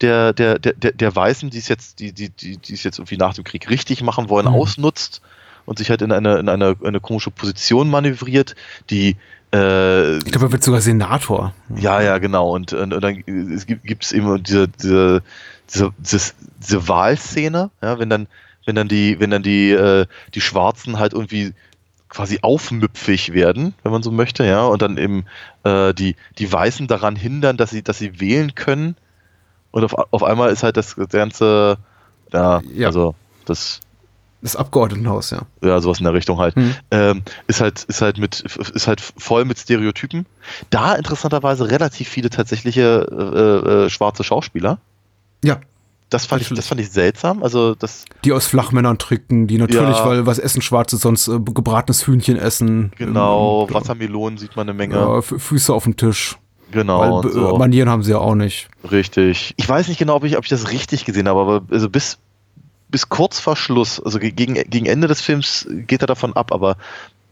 der, der, der, der, der Weißen, die es jetzt, die, die, die, die es jetzt irgendwie nach dem Krieg richtig machen wollen, Mhm. ausnutzt und sich halt in eine, in eine, eine komische Position manövriert, die äh, Ich glaube, er wird sogar Senator. ja, ja, genau. Und, und, und dann es gibt gibt's eben diese, diese, diese, diese, diese Wahlszene, ja, wenn dann, wenn dann die, wenn dann die, äh, die Schwarzen halt irgendwie quasi aufmüpfig werden, wenn man so möchte, ja, und dann eben äh, die, die Weißen daran hindern, dass sie, dass sie wählen können. Und auf, auf einmal ist halt das ganze, ja, Ja. also das, Das Abgeordnetenhaus, ja. ja, sowas in der Richtung halt. Hm. Ähm, ist halt, ist halt mit, ist halt voll mit Stereotypen. Da interessanterweise relativ viele tatsächliche äh, äh, schwarze Schauspieler. Ja. Das fand ich, das fand ich seltsam. Also das, Die aus Flachmännern tricken, die natürlich, Ja. weil was essen Schwarze sonst äh, gebratenes Hühnchen essen. genau, Ähm, Wassermelonen sieht man eine Menge. Ja, Füße auf dem Tisch. Genau. Weil so. Manieren haben sie ja auch nicht. Richtig. Ich weiß nicht genau, ob ich, ob ich das richtig gesehen habe, aber also bis, bis kurz vor Schluss, also gegen, gegen Ende des Films geht er davon ab, aber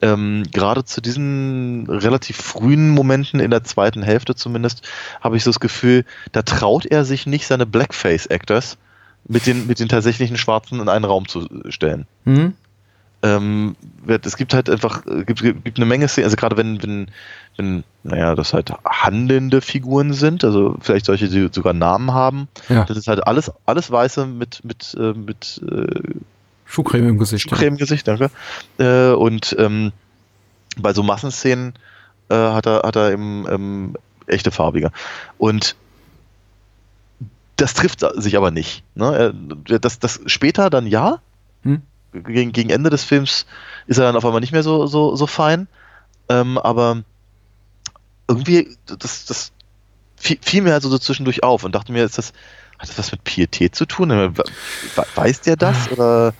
ähm, gerade zu diesen relativ frühen Momenten in der zweiten Hälfte zumindest, habe ich so das Gefühl, da traut er sich nicht, seine Blackface-Actors mit den, mit den tatsächlichen Schwarzen in einen Raum zu stellen. Hm? Ähm, es gibt halt einfach, gibt, gibt eine Menge Szenen, also gerade wenn, wenn, wenn, naja, das halt handelnde Figuren sind, also vielleicht solche, die sogar Namen haben, Ja. das ist halt alles, alles Weiße mit, mit, äh, mit äh, Schuhcreme im Gesicht. Creme im Gesicht, danke. Äh, und ähm, bei so Massenszenen äh, hat er, hat er eben ähm, echte Farbige. Und das trifft sich aber nicht. Ne? Er- Das, das später dann ja. Hm? Gegen, gegen Ende des Films ist er dann auf einmal nicht mehr so, so, so fein. Ähm, aber irgendwie, das, das fiel, mir also so zwischendurch auf und dachte mir, ist das, hat das was mit Pietät zu tun? We- Weiß der das? Oder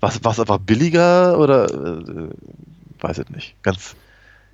was was einfach billiger? Oder äh, weiß ich nicht. Ganz,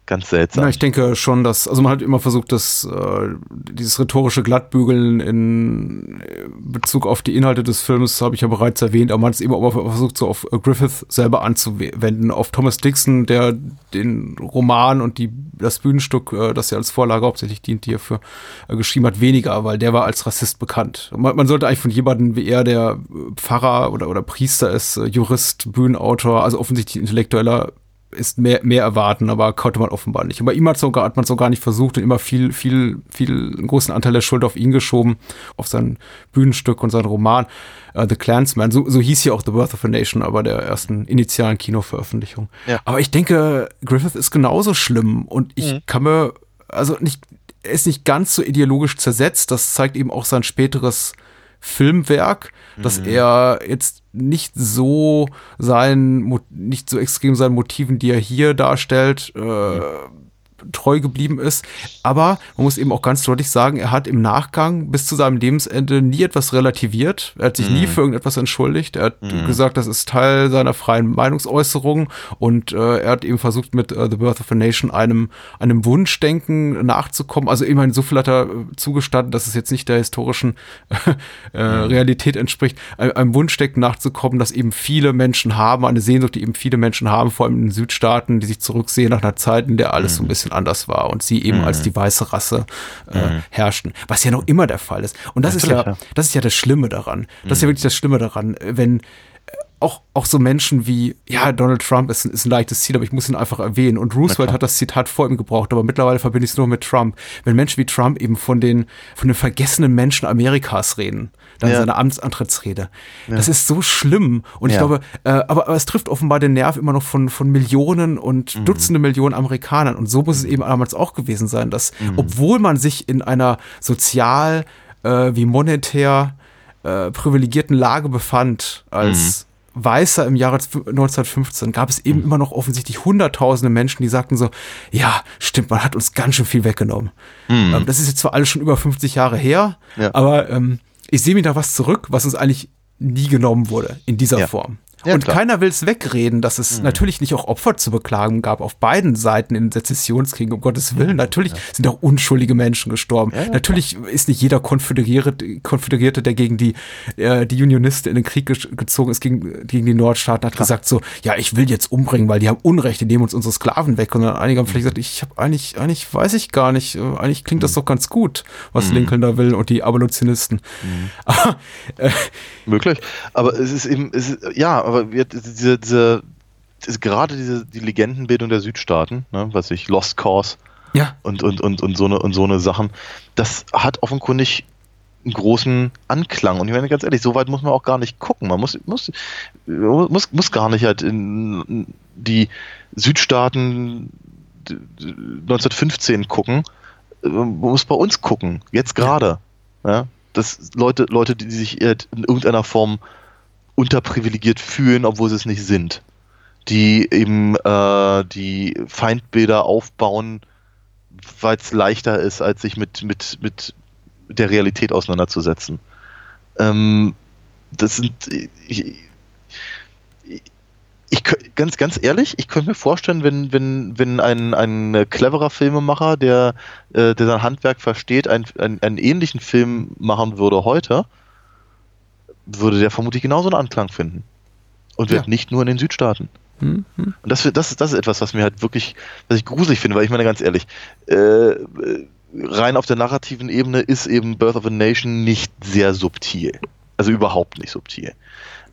ganz seltsam. Ja, ich denke schon, dass, also man hat immer versucht, dass äh, dieses rhetorische Glattbügeln in äh, Bezug auf die Inhalte des Films, habe ich ja bereits erwähnt, aber man hat es eben auch versucht, so auf Griffith selber anzuwenden, auf Thomas Dixon, der den Roman und die, das Bühnenstück, äh, das ja als Vorlage hauptsächlich dient, die er für äh, geschrieben hat, weniger, weil der war als Rassist bekannt. Man, man sollte eigentlich von jemandem wie er, der Pfarrer oder, oder Priester ist, äh, Jurist, Bühnenautor, also offensichtlich intellektueller ist mehr, mehr erwarten, aber konnte man offenbar nicht. Und bei ihm hat, sogar, hat man es so gar nicht versucht und immer viel, viel, viel, einen großen Anteil der Schuld auf ihn geschoben, auf sein Bühnenstück und seinen Roman äh, The Clansman. So, so hieß ja auch The Birth of a Nation, aber der ersten initialen Kinoveröffentlichung. Ja. Aber ich denke, Griffith ist genauso schlimm und ich Mhm. kann mir, also nicht, er ist nicht ganz so ideologisch zersetzt, das zeigt eben auch sein späteres Filmwerk, dass er jetzt nicht so sein, nicht so extrem seinen Motiven, die er hier darstellt, äh, treu geblieben ist. Aber man muss eben auch ganz deutlich sagen, er hat im Nachgang bis zu seinem Lebensende nie etwas relativiert. Er hat sich nie für irgendetwas entschuldigt. Er hat gesagt, das ist Teil seiner freien Meinungsäußerung und äh, er hat eben versucht, mit äh, The Birth of a Nation einem, einem Wunschdenken nachzukommen. Also immerhin so viel hat er äh, zugestanden, dass es jetzt nicht der historischen (laughs) äh, Realität entspricht, einem, einem Wunschdenken nachzukommen, das eben viele Menschen haben, eine Sehnsucht, die eben viele Menschen haben, vor allem in den Südstaaten, die sich zurücksehen nach einer Zeit, in der alles so ein bisschen anders war und sie eben als die weiße Rasse äh, herrschten, was ja noch immer der Fall ist. Und das ist ja, Natürlich, ja. das ist ja das Schlimme daran. Das ist ja wirklich das Schlimme daran, wenn äh, auch, auch so Menschen wie, ja, Donald Trump ist, ein- ist ein leichtes Ziel, aber ich muss ihn einfach erwähnen. Und Roosevelt hat das Zitat vor ihm gebraucht, aber mittlerweile verbinde ich es nur mit Trump. Wenn Menschen wie Trump eben von den, von den vergessenen Menschen Amerikas reden, dann Ja. seine Amtsantrittsrede. Das ist so schlimm. Und ich Ja. glaube, äh, aber, aber es trifft offenbar den Nerv immer noch von, von Millionen und Mhm. Dutzende Millionen Amerikanern. Und so muss es eben damals auch gewesen sein, dass, Mhm. obwohl man sich in einer sozial äh, wie monetär äh, privilegierten Lage befand als Weißer im Jahre 1915 gab es eben immer noch offensichtlich hunderttausende Menschen, die sagten so, ja, stimmt, man hat uns ganz schön viel weggenommen. Ähm, das ist jetzt zwar alles schon über 50 Jahre her, Ja. aber ähm, ich sehe mir da was zurück, was uns eigentlich nie genommen wurde in dieser Ja. Form. Ja, und klar. keiner will es wegreden, dass es natürlich nicht auch Opfer zu beklagen gab auf beiden Seiten in den Sezessionskriegen, um Gottes Willen. Natürlich sind auch unschuldige Menschen gestorben. Ja, ja, natürlich ist nicht jeder Konföderierte, Konföderierte, der gegen die, äh, die Unionisten in den Krieg ge- gezogen ist, gegen, gegen die Nordstaaten, hat gesagt so, ja, ich will jetzt umbringen, weil die haben Unrecht, die nehmen uns unsere Sklaven weg. Und dann einige haben vielleicht gesagt, ich habe eigentlich, eigentlich weiß ich gar nicht, äh, eigentlich klingt das doch ganz gut, was Lincoln da will und die Abolitionisten. Aber, (laughs) äh, Möglich. Aber es ist eben, es ist, ja, aber diese, diese, diese, gerade diese, die Legendenbildung der Südstaaten, ne, was ich, Lost Cause ja, und, und, und, und so eine, und so eine Sachen, das hat offenkundig einen großen Anklang. Und ich meine ganz ehrlich, so weit muss man auch gar nicht gucken. Man muss, muss, muss, muss gar nicht halt in die Südstaaten 1915 gucken. Man muss bei uns gucken. Jetzt gerade. Ja. dass Leute, Leute, die sich in irgendeiner Form unterprivilegiert fühlen, obwohl sie es nicht sind. Die eben äh, die Feindbilder aufbauen, weil es leichter ist, als sich mit, mit, mit der Realität auseinanderzusetzen. Ähm, das sind. Ich, ich, ich ganz, ganz ehrlich, ich könnte mir vorstellen, wenn, wenn, wenn ein, ein cleverer Filmemacher, der, äh, der sein Handwerk versteht, ein, ein, einen ähnlichen Film machen würde heute, würde der vermutlich genauso einen Anklang finden. Und wird ja. nicht nur in den Südstaaten. Mhm. Und das, das, das ist etwas, was mir halt wirklich, was ich gruselig finde, weil ich meine ganz ehrlich, äh, rein auf der narrativen Ebene ist eben Birth of a Nation nicht sehr subtil. Also überhaupt nicht subtil.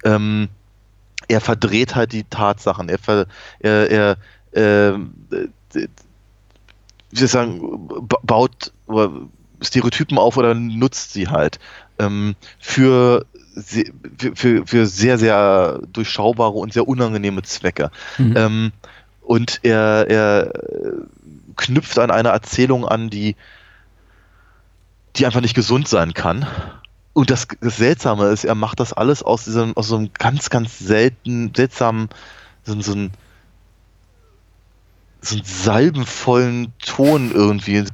Ähm, er verdreht halt die Tatsachen. Er, ver, er, er äh, wie soll ich sagen, baut Stereotypen auf oder nutzt sie halt ähm, für, für, für, sehr, sehr durchschaubare und sehr unangenehme Zwecke. Mhm. Ähm, und er, er knüpft an eine Erzählung an, die, die einfach nicht gesund sein kann. Und das, das Seltsame ist, er macht das alles aus diesem, aus so einem ganz, ganz selten, seltsamen, so, so, ein, so einen salbenvollen Ton irgendwie.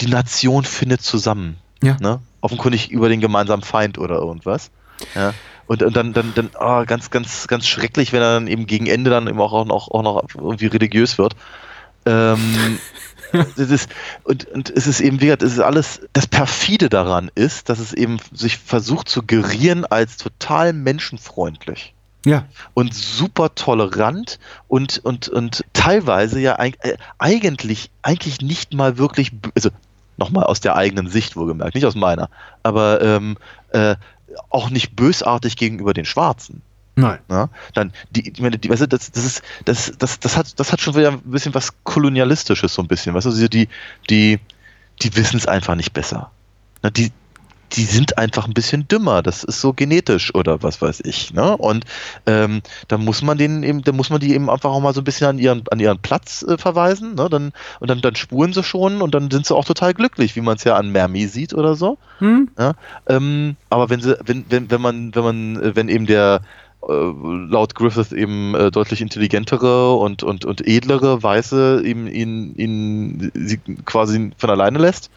Die Nation findet zusammen. Ja. Ne? Offenkundig über den gemeinsamen Feind oder irgendwas. Ja. Und, und dann, dann, dann oh, ganz, ganz, ganz schrecklich, wenn er dann eben gegen Ende dann eben auch, auch, noch, auch noch irgendwie religiös wird. Ähm, (laughs) das ist, und, und es ist eben, wie gesagt, es ist alles, das perfide daran ist, dass es eben sich versucht zu gerieren als total menschenfreundlich. Ja. Und super tolerant und, und, und teilweise ja äh, eigentlich, eigentlich nicht mal wirklich, also nochmal aus der eigenen Sicht wohlgemerkt, nicht aus meiner, aber ähm, äh, auch nicht bösartig gegenüber den Schwarzen. Nein. Ja, dann die, ich meine, die, weißt du, das, das ist, das, das, das hat, das hat schon wieder ein bisschen was kolonialistisches so ein bisschen, weißt du, die, die, die wissen es einfach nicht besser. Na, die, die sind einfach ein bisschen dümmer. Das ist so genetisch oder was weiß ich. Ne? Und ähm, da muss man denen eben, da muss man die eben einfach auch mal so ein bisschen an ihren, an ihren Platz äh, verweisen. Ne? Dann, und dann, dann spuren sie schon und dann sind sie auch total glücklich, wie man es ja an Mermi sieht oder so. Hm? Ja? Ähm, aber wenn sie, wenn, wenn, wenn man, wenn man, äh, wenn eben der äh, laut Griffith eben äh, deutlich intelligentere und, und, und edlere Weiße eben ihn, ihn sie quasi von alleine lässt,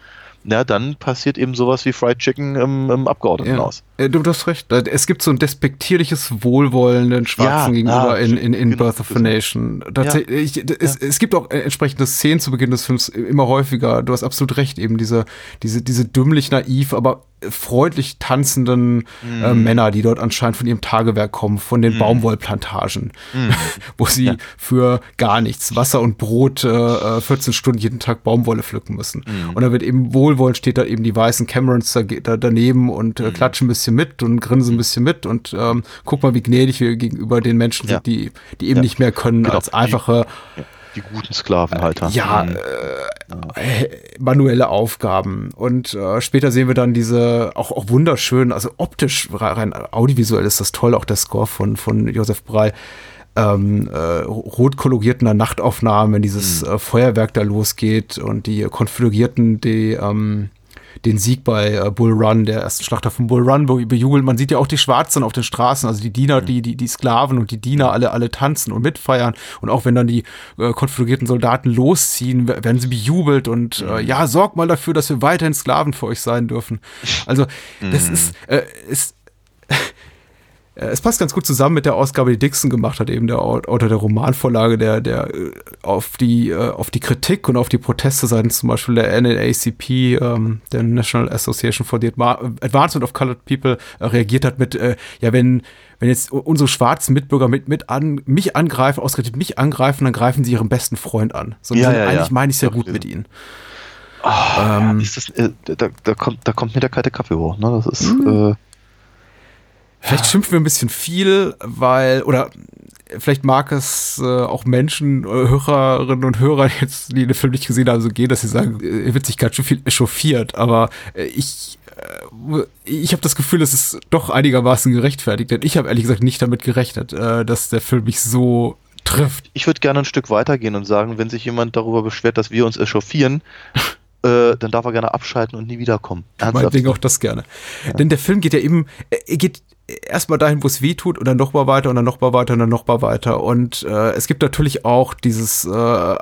na, dann passiert eben sowas wie Fried Chicken im, im Abgeordnetenhaus. Ja. Äh, du hast recht. Es gibt so ein despektierliches Wohlwollen den Schwarzen ja, gegenüber ah, in, in, in genau, Birth of a Nation. Tatsächlich, ja. es, es, gibt auch entsprechende Szenen zu Beginn des Films immer häufiger. Du hast absolut recht, eben diese, diese, diese dümmlich naiv, aber freundlich tanzenden mm. äh. Männer, die dort anscheinend von ihrem Tagewerk kommen, von den mm. Baumwollplantagen, mm. (laughs) wo sie ja. für gar nichts, Wasser und Brot, äh, 14 Stunden jeden Tag Baumwolle pflücken müssen. Mhm. Und da wird eben wohlwollend steht da eben die weißen Camerons da, da daneben und äh, mhm. klatschen ein bisschen mit und grinsen ein bisschen mit und ähm, guck mal, wie gnädig wir gegenüber den Menschen ja. sind, die, die eben ja. nicht mehr können genau. als einfache die, guten Sklavenhalter. Ja, mhm. äh, manuelle Aufgaben. Und äh, später sehen wir dann diese auch, auch wunderschön, also optisch, rein audiovisuell ist das toll, auch der Score von, von Josef Brei. Ähm, äh, rot kolorierten Nachtaufnahmen, wenn dieses mhm. äh, Feuerwerk da losgeht und die konfigurierten, die ähm, den Sieg bei äh, Bull Run, der ersten Schlachter von Bull Run bejubelt. Man sieht ja auch die Schwarzen auf den Straßen, also die Diener, mhm. die, die, die Sklaven und die Diener alle, alle tanzen und mitfeiern. Und auch wenn dann die äh, konfigurierten Soldaten losziehen, werden sie bejubelt und äh, mhm. ja, sorgt mal dafür, dass wir weiterhin Sklaven für euch sein dürfen. Also, das mhm. ist, äh, ist es passt ganz gut zusammen mit der Ausgabe, die Dixon gemacht hat, eben der Autor der Romanvorlage, der, der äh, auf die, äh, auf die Kritik und auf die Proteste seitens zum Beispiel der NAACP, ähm, der National Association for the Advancement of Colored People, reagiert hat mit, ja, wenn, wenn jetzt unsere schwarzen Mitbürger mit, mit an, mich angreifen, ausgerechnet mich angreifen, dann greifen sie ihren besten Freund an. So, ja, ja, eigentlich ja. meine ich sehr gut mit ihnen. Oh, ähm, das, äh, da, da, kommt, da kommt mir der kalte Kaffee hoch. Ne? Das ist. Mhm. Äh, Vielleicht schimpfen wir ein bisschen viel, weil, oder vielleicht mag es äh, auch Menschen, äh, Hörerinnen und Hörer jetzt, die den Film nicht gesehen haben, so gehen, dass sie sagen, äh, viel echauffiert, aber äh, ich äh, ich habe das Gefühl, es ist doch einigermaßen gerechtfertigt, denn ich habe ehrlich gesagt nicht damit gerechnet, äh, dass der Film mich so trifft. Ich würde gerne ein Stück weitergehen und sagen, wenn sich jemand darüber beschwert, dass wir uns echauffieren, (laughs) äh, dann darf er gerne abschalten und nie wiederkommen. Meinetwegen auch das gerne. Ja. Denn der Film geht ja eben, er geht erstmal dahin, wo es weh tut und dann nochmal weiter und dann nochmal weiter und dann nochmal weiter. Und äh, es gibt natürlich auch dieses, äh,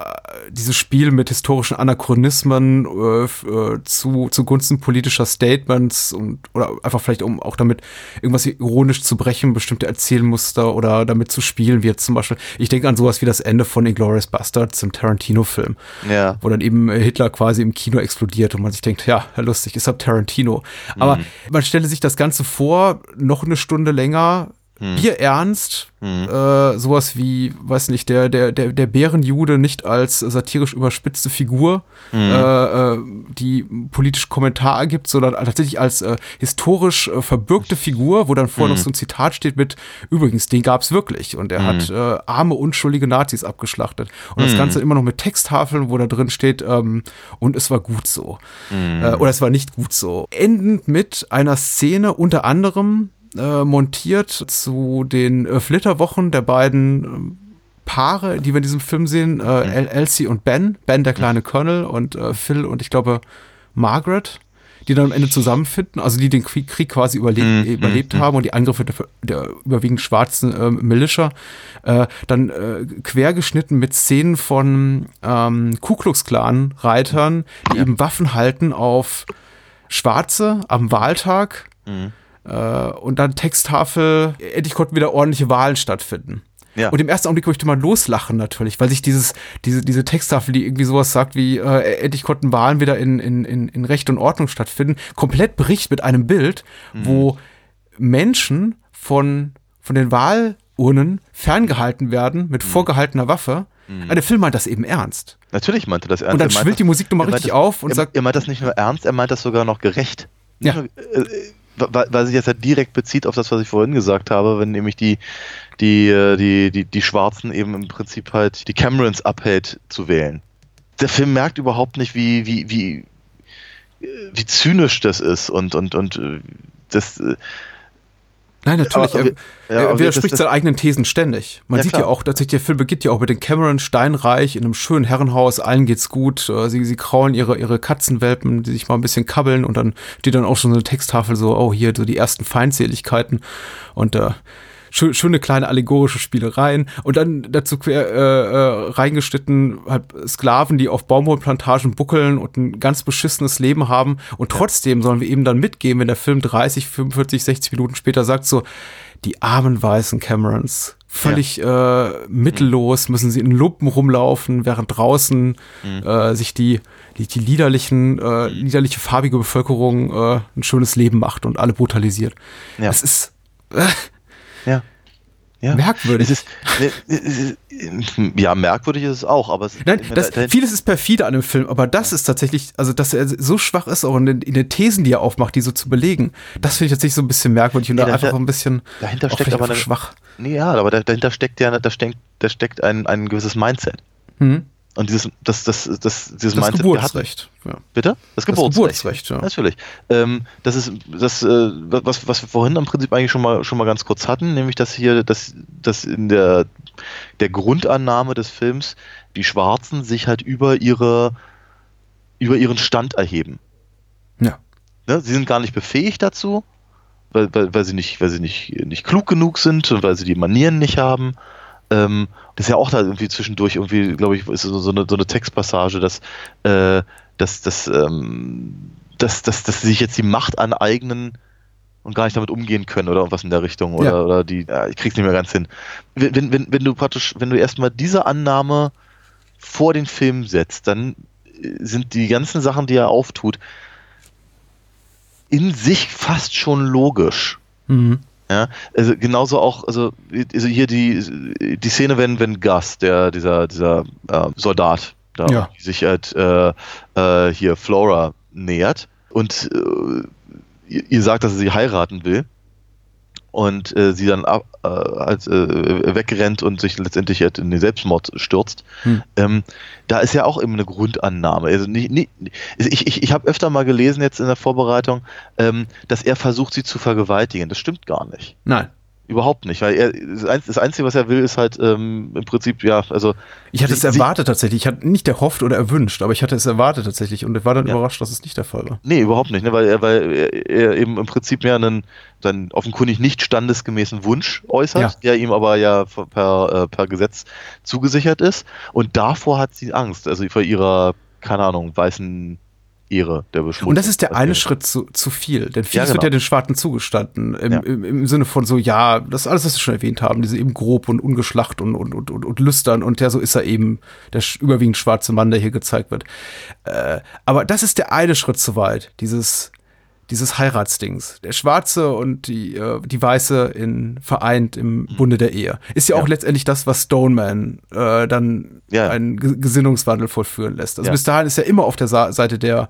dieses Spiel mit historischen Anachronismen äh, äh, zu, zugunsten politischer Statements und oder einfach vielleicht um auch damit irgendwas ironisch zu brechen, bestimmte Erzählmuster oder damit zu spielen, wie jetzt zum Beispiel, ich denke an sowas wie das Ende von Inglourious Bastards im Tarantino-Film, Ja. wo dann eben Hitler quasi im Kino explodiert und man sich denkt, ja, lustig, ist ab Tarantino. Aber man stelle sich das Ganze vor, noch eine Stunde länger, bierernst, äh, sowas wie, weiß nicht, der, der, der, der Bärenjude nicht als satirisch überspitzte Figur, äh, äh, die politisch Kommentar ergibt, sondern tatsächlich als äh, historisch äh, verbürgte Figur, wo dann vorher noch so ein Zitat steht mit, übrigens, den gab's wirklich. Und er hat äh, arme, unschuldige Nazis abgeschlachtet. Und das Ganze immer noch mit Texttafeln, wo da drin steht, ähm, und es war gut so. Oder es war nicht gut so. Endend mit einer Szene unter anderem äh, montiert zu den äh, Flitterwochen der beiden ähm, Paare, die wir in diesem Film sehen, äh, El Elsie und Ben, Ben der kleine Colonel und äh, Phil und ich glaube Margaret, die dann am Ende zusammenfinden, also die den Krieg, Krieg quasi überlebt, Mhm, überlebt haben und die Angriffe der, der überwiegend schwarzen äh, Militia, äh, dann äh, quergeschnitten mit Szenen von ähm, Ku Klux Klan Reitern, die eben Waffen halten auf Schwarze am Wahltag. Mhm. Äh, und dann Texttafel, endlich konnten wieder ordentliche Wahlen stattfinden. Ja. Und im ersten Augenblick möchte man loslachen natürlich, weil sich dieses, diese, diese Texttafel, die irgendwie sowas sagt wie, äh, endlich konnten Wahlen wieder in, in, in, in Recht und Ordnung stattfinden, komplett bricht mit einem Bild, wo Menschen von, von den Wahlurnen ferngehalten werden mit vorgehaltener Waffe. Der Film meint das eben ernst. Natürlich meinte das ernst. Und dann Er schwillt das- die Musik nochmal richtig das- auf und er, sagt, er meint das nicht nur ernst, er meint das sogar noch gerecht. Nicht Ja. Nur, äh, äh, weil, weil sich das ja direkt bezieht auf das, was ich vorhin gesagt habe, wenn nämlich die, die, äh, die, die, die Schwarzen eben im Prinzip halt die Camerons abhält zu wählen. Der Film merkt überhaupt nicht, wie, wie, wie, wie zynisch das ist und, und, und äh, das, äh, Nein, natürlich. Aber- er, ja, er aber widerspricht seinen eigenen Thesen ständig. Man Ja, sieht klar. ja auch, tatsächlich, der Film beginnt ja auch mit den Cameron Steinreich in einem schönen Herrenhaus, allen geht's gut. äh, Sie, sie kraulen ihre, ihre Katzenwelpen, die sich mal ein bisschen kabbeln und dann steht dann auch schon so eine Texttafel so, oh, hier so die ersten Feindseligkeiten und äh, schö schöne kleine allegorische Spielereien und dann dazu quer, äh, äh, reingeschnitten halt Sklaven, die auf Baumwollplantagen buckeln und ein ganz beschissenes Leben haben. Und trotzdem sollen wir eben dann mitgehen, wenn der Film 30, 45, 60 Minuten später sagt so, die armen weißen Camerons, völlig äh, mittellos, müssen sie in Lumpen rumlaufen, während draußen äh, sich die, die, die liederlichen, äh, liederliche farbige Bevölkerung äh, ein schönes Leben macht und alle brutalisiert. Ja. Das ist äh, ja. Ja. merkwürdig. Es ist, es ist, ja, merkwürdig ist es auch, aber es, Nein, das, da- da- vieles ist perfide an dem Film, aber das ist tatsächlich, also dass er so schwach ist, auch in den, in den Thesen, die er aufmacht, die so zu belegen, das finde ich tatsächlich so ein bisschen merkwürdig und Nee, einfach ein bisschen dahinter steckt aber eine- schwach. Nee, ja, aber da- dahinter steckt ja, da steckt, da steckt ein, ein gewisses Mindset. Hm? Und dieses, das, das, das, dieses Das Mindset, hatten- Geburtsrecht. Ja. Bitte? Das Das Geburtsrecht. Geburtsrecht, ja. Natürlich. Ähm, das ist das, äh, was, was wir vorhin im Prinzip eigentlich schon mal schon mal ganz kurz hatten, nämlich dass hier, dass, dass in der, der Grundannahme des Films die Schwarzen sich halt über ihre über ihren Stand erheben. Ja. Ne? Sie sind gar nicht befähigt dazu, weil, weil, weil sie nicht, weil sie nicht, nicht klug genug sind und weil sie die Manieren nicht haben. Ähm, das ist ja auch da irgendwie zwischendurch irgendwie, glaube ich, ist so so eine, so eine Textpassage, dass, äh, dass, dass, ähm, dass, dass, dass sie sich jetzt die Macht aneignen und gar nicht damit umgehen können oder irgendwas in der Richtung oder, Ja. oder die, ja, ich krieg's nicht mehr ganz hin. Wenn, wenn, wenn, du praktisch, wenn du erstmal diese Annahme vor den Film setzt, dann sind die ganzen Sachen, die er auftut, in sich fast schon logisch. Mhm. Ja, also genauso auch, also, also hier die, die Szene, wenn, wenn Gus, der, dieser, dieser äh, Soldat, da Ja. sich halt äh, äh, hier Flora nähert und äh, ihr, ihr sagt, dass er sie heiraten will und äh, sie dann ab, äh, halt, äh, wegrennt und sich letztendlich halt in den Selbstmord stürzt. Hm. Ähm, da ist ja auch eben eine Grundannahme. Also nicht, nicht, ich ich, ich habe öfter mal gelesen jetzt in der Vorbereitung, ähm, dass er versucht, sie zu vergewaltigen. Das stimmt gar nicht. Nein. Überhaupt nicht, weil er das Einzige, was er will, ist halt ähm, im Prinzip, ja, also. Ich hatte es erwartet tatsächlich. Ich hatte nicht erhofft oder erwünscht, aber ich hatte es erwartet tatsächlich und war dann ja. überrascht, dass es nicht der Fall war. Nee, überhaupt nicht, ne, weil er, weil er, er eben im Prinzip mehr einen dann offenkundig nicht standesgemäßen Wunsch äußert, ja. der ihm aber ja per, äh, per Gesetz zugesichert ist. Und davor hat sie Angst, also vor ihrer, keine Ahnung, weißen Ehre der Beschmutzung. Und das ist der eine Schritt zu, zu viel. Denn vieles ja, genau. wird ja den Schwarzen zugestanden. Im, ja. im, Im, Sinne von so, ja, das ist alles, was wir schon erwähnt haben. Diese eben grob und ungeschlacht und, und, und, und, und lüstern. Und ja, so ist er eben der überwiegend schwarze Mann, der hier gezeigt wird. Äh, aber das ist der eine Schritt zu weit. Dieses, dieses Heiratsdings. Der Schwarze und die, äh, die Weiße in, vereint im mhm. Bunde der Ehe. Ist ja, ja. auch letztendlich das, was Stoneman äh, dann ja. einen Gesinnungswandel vollführen lässt. Also bis dahin ist er immer auf der Sa Seite der,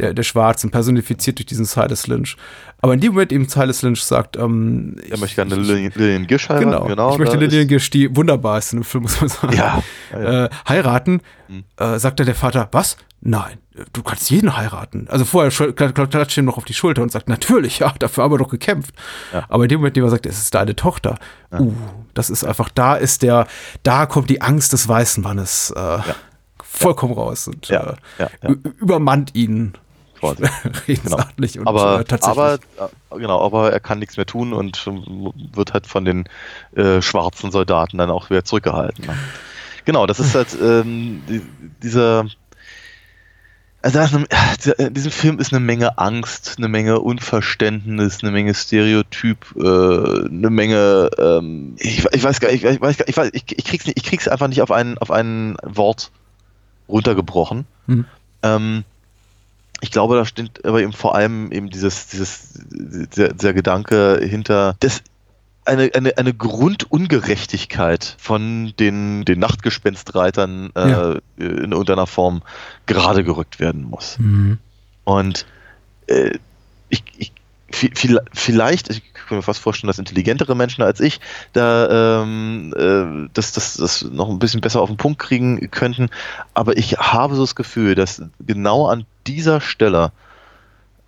der, der Schwarzen, personifiziert durch diesen Silas Lynch. Aber in dem Moment eben Silas Lynch sagt, ähm, er möchte gerne Lillian, Gish heiraten. Genau, genau ich möchte Lillian Gish, die wunderbar ist in dem Film, muss man sagen, ja, ja, (laughs) Äh, heiraten. Hm. Äh, sagt der Vater, was? Nein, du kannst jeden heiraten. Also vorher klatscht ihm noch auf die Schulter und sagt, natürlich, ja, dafür haben wir doch gekämpft. Ja. Aber in dem Moment, in dem er sagt, es ist deine Tochter, ja. uh, das ist einfach, da ist der, da kommt die Angst des weißen Mannes äh, vollkommen raus und äh, übermannt ihn quasi. (laughs) genau. und aber, äh, aber äh, genau, aber er kann nichts mehr tun und wird halt von den äh, schwarzen Soldaten dann auch wieder zurückgehalten. Ne? Genau, das ist halt ähm, die, dieser also eine, in diesem Film ist eine Menge Angst, eine Menge Unverständnis, eine Menge Stereotyp, äh, eine Menge, ähm, ich, ich, weiß gar nicht, ich, weiß, ich, weiß, ich, ich, krieg's nicht, ich krieg's einfach nicht auf ein, auf ein Wort runtergebrochen. Mhm. Ähm, ich glaube, da steht aber eben vor allem eben dieses, dieses, dieser, dieser Gedanke hinter, das eine, eine, eine Grundungerechtigkeit von den, den Nachtgespenstreitern äh, ja. in irgendeiner Form gerade gerückt werden muss. Mhm. Und äh, ich, ich, vielleicht, ich kann mir fast vorstellen, dass intelligentere Menschen als ich da ähm, äh, das, das, das noch ein bisschen besser auf den Punkt kriegen könnten. Aber ich habe so das Gefühl, dass genau an dieser Stelle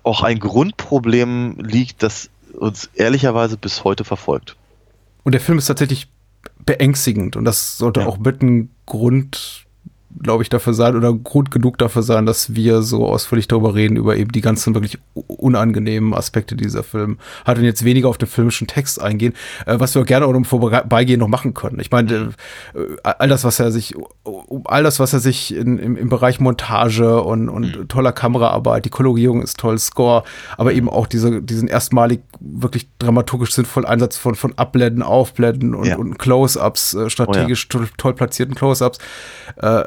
auch ein Grundproblem liegt, das uns ehrlicherweise bis heute verfolgt. Und der Film ist tatsächlich beängstigend und das sollte ja. auch mit ein Grund glaube ich, dafür sein oder Grund genug dafür sein, dass wir so ausführlich darüber reden, über eben die ganzen wirklich unangenehmen Aspekte dieser Film hat und jetzt weniger auf den filmischen Text eingehen, äh, was wir gerne auch im Vorbeigehen noch machen können. Ich meine, äh, all das, was er sich, all das, was er sich in, im, im Bereich Montage und, und mhm. toller Kameraarbeit, die Kolorierung ist toll, Score, aber eben auch diese, diesen erstmalig wirklich dramaturgisch sinnvollen Einsatz von, von Abblenden, Aufblenden und, ja. und Close-Ups, äh, strategisch oh ja. toll, toll platzierten Close-Ups. Äh,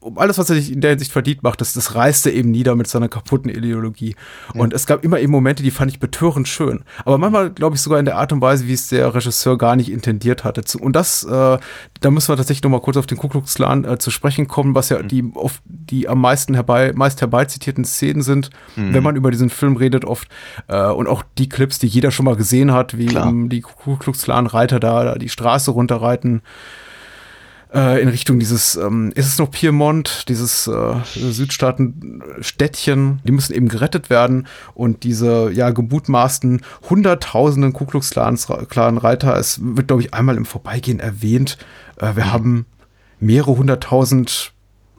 um alles, was er sich in der Hinsicht verdient macht, das, das reißt er eben nieder mit seiner kaputten Ideologie. Ja. Und es gab immer eben Momente, die fand ich betörend schön. Aber manchmal, glaube ich, sogar in der Art und Weise, wie es der Regisseur gar nicht intendiert hatte. Und das, äh, da müssen wir tatsächlich noch mal kurz auf den Ku Klux Klan äh, zu sprechen kommen, was ja mhm. die, oft, die am meisten herbei, meist herbeizitierten Szenen sind, mhm. wenn man über diesen Film redet oft. Äh, und auch die Clips, die jeder schon mal gesehen hat, wie um, die Ku Klux Klan Reiter da, da die Straße runterreiten äh, in Richtung dieses, ähm, ist es noch Piemont, dieses äh, Südstaaten-Städtchen, die müssen eben gerettet werden und diese ja gemutmaßten hunderttausenden Ku Klux Klan Reiter, es wird glaube ich einmal im Vorbeigehen erwähnt, äh, wir mhm. haben mehrere hunderttausend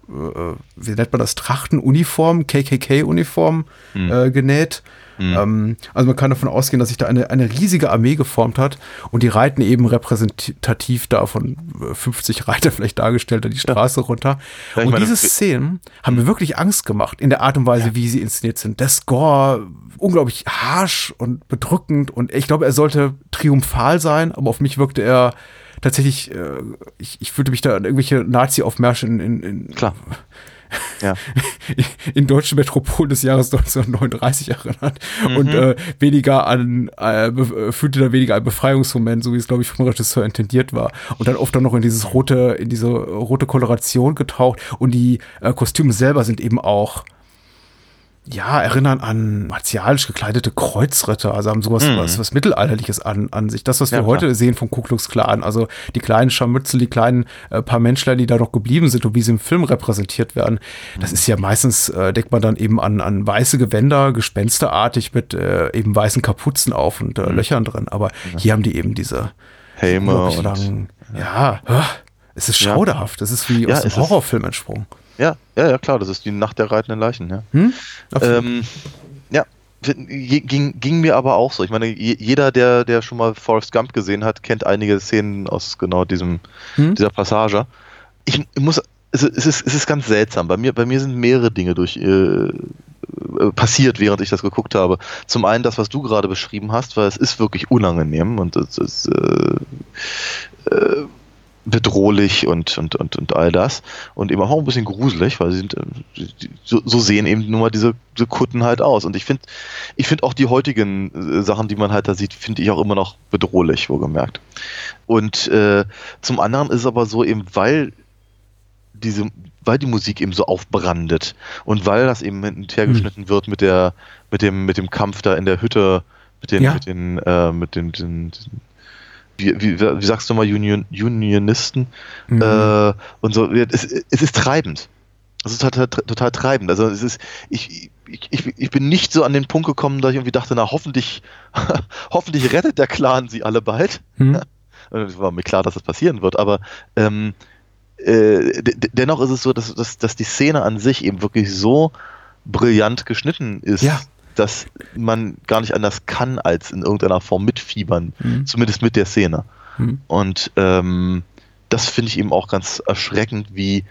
äh, wie nennt man das, Trachtenuniform, KKK-Uniform mhm. äh, genäht. Mhm. Ähm, also man kann davon ausgehen, dass sich da eine, eine riesige Armee geformt hat und die reiten eben repräsentativ da von 50 äh, Reiter (laughs) vielleicht dargestellt, da die Straße ja. runter. Ja, und meine, diese Szenen haben mir mhm. wirklich Angst gemacht in der Art und Weise, ja. wie sie inszeniert sind. Der Score unglaublich harsh und bedrückend und ich glaube, er sollte triumphal sein, aber auf mich wirkte er tatsächlich, äh, ich, ich fühlte mich da an irgendwelche Nazi-Aufmärsche in, in, in Klar ja. (laughs) in deutschen Metropolen des Jahres 1939 erinnert mhm. und äh, weniger an, äh, fühlte da weniger ein Befreiungsmoment, so wie es, glaube ich, vom Regisseur intendiert war. Und dann oft dann noch in dieses rote, in diese rote Koloration getaucht und die äh, Kostüme selber sind eben auch ja, erinnern an martialisch gekleidete Kreuzritter, also haben sowas Mhm. was, was Mittelalterliches an, an sich. Das, was wir Ja, heute klar. sehen vom Ku Klux Klan, also die kleinen Scharmützel, die kleinen äh, paar Menschler, die da noch geblieben sind und wie sie im Film repräsentiert werden. Das ist ja meistens, äh, denkt man dann eben an, an weiße Gewänder, gespensterartig mit äh, eben weißen Kapuzen auf und äh, Löchern drin. Aber hier haben die eben diese Helme und ja, ah, es ist Ja. schauderhaft. Es ist wie Ja, aus einem Horrorfilm entsprungen. Ja, ja, ja, klar, das ist die Nacht der reitenden Leichen, ja. Hm? Ähm, ja, ging, ging mir aber auch so. Ich meine, je- jeder, der, der schon mal Forrest Gump gesehen hat, kennt einige Szenen aus genau diesem, Hm? dieser Passage. Ich muss, es ist, es ist, es ist ganz seltsam. Bei mir, bei mir sind mehrere Dinge durch, äh, äh, passiert, während ich das geguckt habe. Zum einen das, was du gerade beschrieben hast, weil es ist wirklich unangenehm und es ist äh, äh, bedrohlich und, und, und, und all das. Und eben auch ein bisschen gruselig, weil sie sind, äh, die- so, so sehen eben nun mal diese, diese Kutten halt aus. Und ich finde ich finde auch die heutigen äh, Sachen, die man halt da sieht, finde ich auch immer noch bedrohlich, wohlgemerkt. Und äh, zum anderen ist es aber so eben, weil diese, weil die Musik eben so aufbrandet und weil das eben hinten hergeschnitten wird mit der, mit dem, mit dem Kampf da in der Hütte, mit den, Ja. mit den, äh, mit den, den, den wie, wie, wie sagst du mal, Union, Unionisten? Mhm. Äh, und so, es, es ist treibend. Es ist total, total treibend. Also es ist, ich, ich, ich, ich bin nicht so an den Punkt gekommen, dass ich irgendwie dachte, na hoffentlich, (laughs) hoffentlich rettet der Clan sie alle bald. Hm? (laughs) Und Es war mir klar, dass das passieren wird, aber ähm, äh, de- de- dennoch ist es so, dass, dass, dass die Szene an sich eben wirklich so brillant geschnitten ist, Ja. Dass man gar nicht anders kann, als in irgendeiner Form mitfiebern, Hm. zumindest mit der Szene. Hm. Und ähm, das finde ich eben auch ganz erschreckend, wie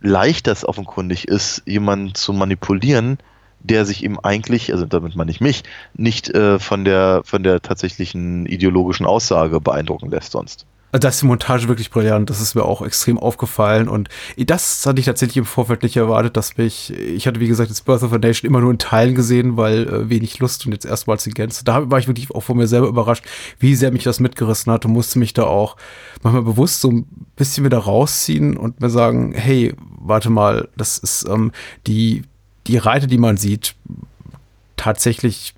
leicht das offenkundig ist, jemanden zu manipulieren, der sich eben eigentlich, also damit meine ich mich, nicht äh, von der von der tatsächlichen ideologischen Aussage beeindrucken lässt sonst. Also da ist die Montage wirklich brillant. Das ist mir auch extrem aufgefallen. Und das hatte ich tatsächlich im Vorfeld nicht erwartet, dass mich, ich hatte wie gesagt jetzt Birth of a Nation immer nur in Teilen gesehen, weil äh, wenig Lust und jetzt erstmals in Gänze. Da war ich wirklich auch von mir selber überrascht, wie sehr mich das mitgerissen hat und musste mich da auch manchmal bewusst so ein bisschen wieder rausziehen und mir sagen, hey, warte mal, das ist ähm, die, die Reite, die man sieht, tatsächlich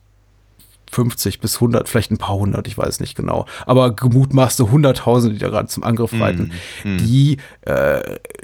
50 bis 100, vielleicht ein paar hundert, ich weiß nicht genau. Aber gemutmaßte Hunderttausende, die da gerade zum Angriff reiten, mm. die äh,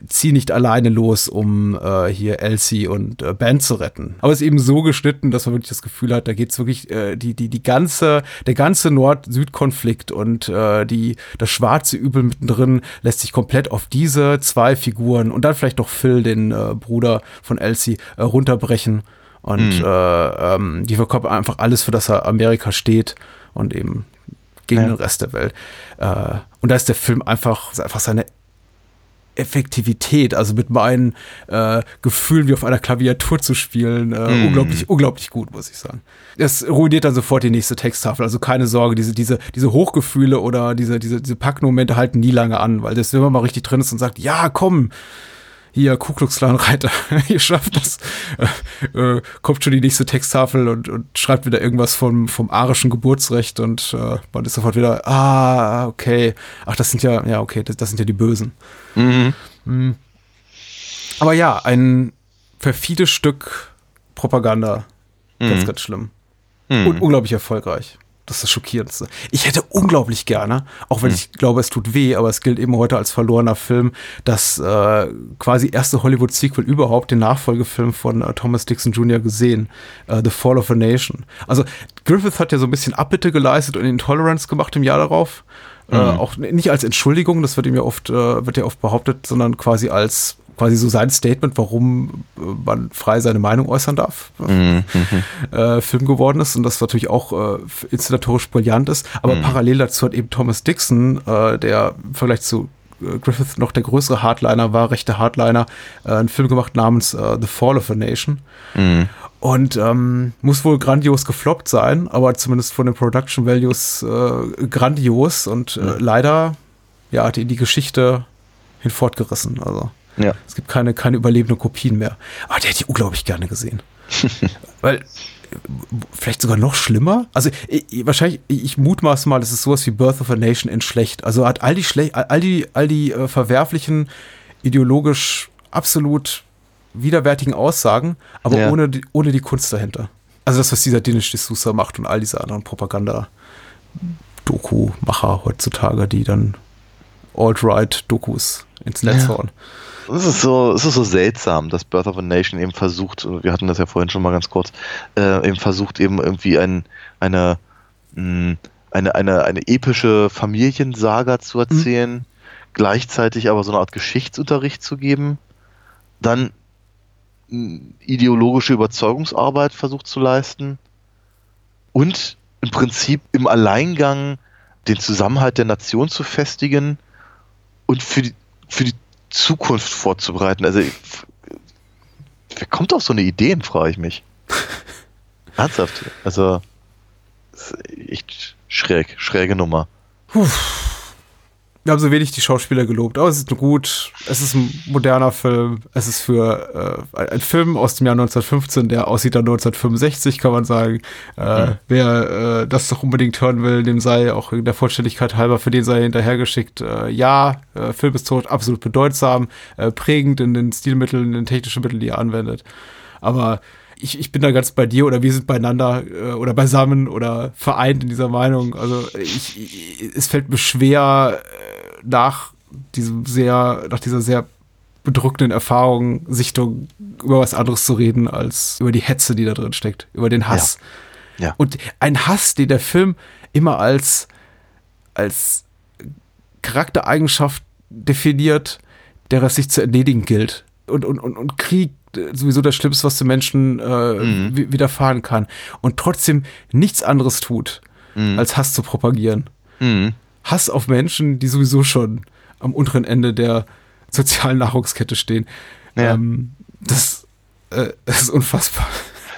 ziehen nicht alleine los, um äh, hier Elsie und äh, Ben zu retten. Aber es ist eben so geschnitten, dass man wirklich das Gefühl hat, da geht's wirklich äh, die, die, die ganze, der ganze Nord-Süd-Konflikt und äh, die, das schwarze Übel mittendrin lässt sich komplett auf diese zwei Figuren und dann vielleicht noch Phil, den äh, Bruder von Elsie, äh, runterbrechen. Und Mhm. äh, ähm, die verkörpert einfach alles, für das er Amerika steht und eben gegen Ja. den Rest der Welt. Äh, und da ist der Film einfach, einfach seine Effektivität, also mit meinen äh, Gefühlen wie auf einer Klaviatur zu spielen, äh, Mm. unglaublich, unglaublich gut, muss ich sagen. Das ruiniert dann sofort die nächste Texttafel, also keine Sorge, diese, diese, diese Hochgefühle oder diese, diese, diese Packmomente halten nie lange an, weil das, wenn man mal richtig drin ist und sagt, ja, komm, hier, Ku Klux Klan Reiter, (laughs) ihr schafft das, äh, äh, kommt schon die nächste Texttafel und, und schreibt wieder irgendwas vom, vom arischen Geburtsrecht und äh, man ist sofort wieder, ah, okay, ach, das sind ja, ja, okay, das, das sind ja die Bösen. Mhm. Aber ja, ein perfides Stück Propaganda, ganz, Mhm. ganz schlimm. Mhm. Und unglaublich erfolgreich. Das ist das Schockierendste. Ich hätte unglaublich gerne, auch wenn Hm. ich glaube, es tut weh, aber es gilt eben heute als verlorener Film, das äh, quasi erste Hollywood-Sequel überhaupt, den Nachfolgefilm von äh, Thomas Dixon Jr. gesehen, äh, The Fall of a Nation. Also Griffith hat ja so ein bisschen Abbitte geleistet und Intolerance gemacht im Jahr darauf. Äh, Mhm. auch nicht als Entschuldigung, das wird ihm ja oft, äh, wird ja oft behauptet, sondern quasi als quasi so sein Statement, warum äh, man frei seine Meinung äußern darf Mhm. Mhm. äh, Film geworden ist und das natürlich auch äh, inszenatorisch brillant ist. Aber Mhm. parallel dazu hat eben Thomas Dixon, äh, der im Vergleich zu äh, Griffith noch der größere Hardliner war, rechte Hardliner, äh, einen Film gemacht namens äh, The Fall of a Nation. Mhm. Und ähm, muss wohl grandios gefloppt sein, aber zumindest von den Production Values äh, grandios und äh, leider ja, hat ihn die Geschichte hinfortgerissen. Also Ja. es gibt keine, keine überlebenden Kopien mehr. Aber die hätte ich unglaublich gerne gesehen. (laughs) Weil, vielleicht sogar noch schlimmer. Also, ich, ich- wahrscheinlich, ich mutmaße mal, es ist sowas wie Birth of a Nation in schlecht. Also hat all die schlecht, all die, all die äh, verwerflichen, ideologisch absolut widerwärtigen Aussagen, aber Ja. ohne, die, ohne die Kunst dahinter. Also das, was dieser Dinesh D'Souza macht und all diese anderen Propaganda-Doku-Macher heutzutage, die dann Alt-Right-Dokus ins Netz Ja. hauen. Es ist so, es ist so seltsam, dass Birth of a Nation eben versucht, wir hatten das ja vorhin schon mal ganz kurz, äh, eben versucht eben irgendwie ein, eine, mh, eine, eine, eine epische Familiensaga zu erzählen, gleichzeitig aber so eine Art Geschichtsunterricht zu geben, dann mh, ideologische Überzeugungsarbeit versucht zu leisten und im Prinzip im Alleingang den Zusammenhalt der Nation zu festigen und für die, für die Zukunft vorzubereiten. Also, wer kommt auf so eine Ideen, frage ich mich. (laughs) Ernsthaft. Also, echt schräg, schräge Nummer. Wir haben so wenig die Schauspieler gelobt, aber es ist gut. Es ist ein moderner Film. Es ist für äh, ein Film aus dem Jahr 1915, der aussieht an 1965, kann man sagen. Äh, Mhm. Wer äh, das doch unbedingt hören will, dem sei auch in der Vollständigkeit halber, für den sei hinterhergeschickt. Äh, ja, äh, Film ist tot, absolut bedeutsam, äh, prägend in den Stilmitteln, in den technischen Mitteln, die er anwendet. Aber ich, ich bin da ganz bei dir oder wir sind beieinander äh, oder beisammen oder vereint in dieser Meinung. Also ich, ich, es fällt mir schwer, äh, nach diesem sehr, nach dieser sehr bedrückenden Erfahrung, Sichtung über was anderes zu reden, als über die Hetze, die da drin steckt, über den Hass. Ja. Ja. Und ein Hass, den der Film immer als, als Charaktereigenschaft definiert, der es sich zu erledigen gilt. Und, und, und, und Krieg äh, sowieso das Schlimmste, was den Menschen äh, Mhm. wi- widerfahren kann. Und trotzdem nichts anderes tut, Mhm. als Hass zu propagieren. Mhm. Hass auf Menschen, die sowieso schon am unteren Ende der sozialen Nahrungskette stehen. Ja. Ähm, das, äh, (laughs) das ist unfassbar.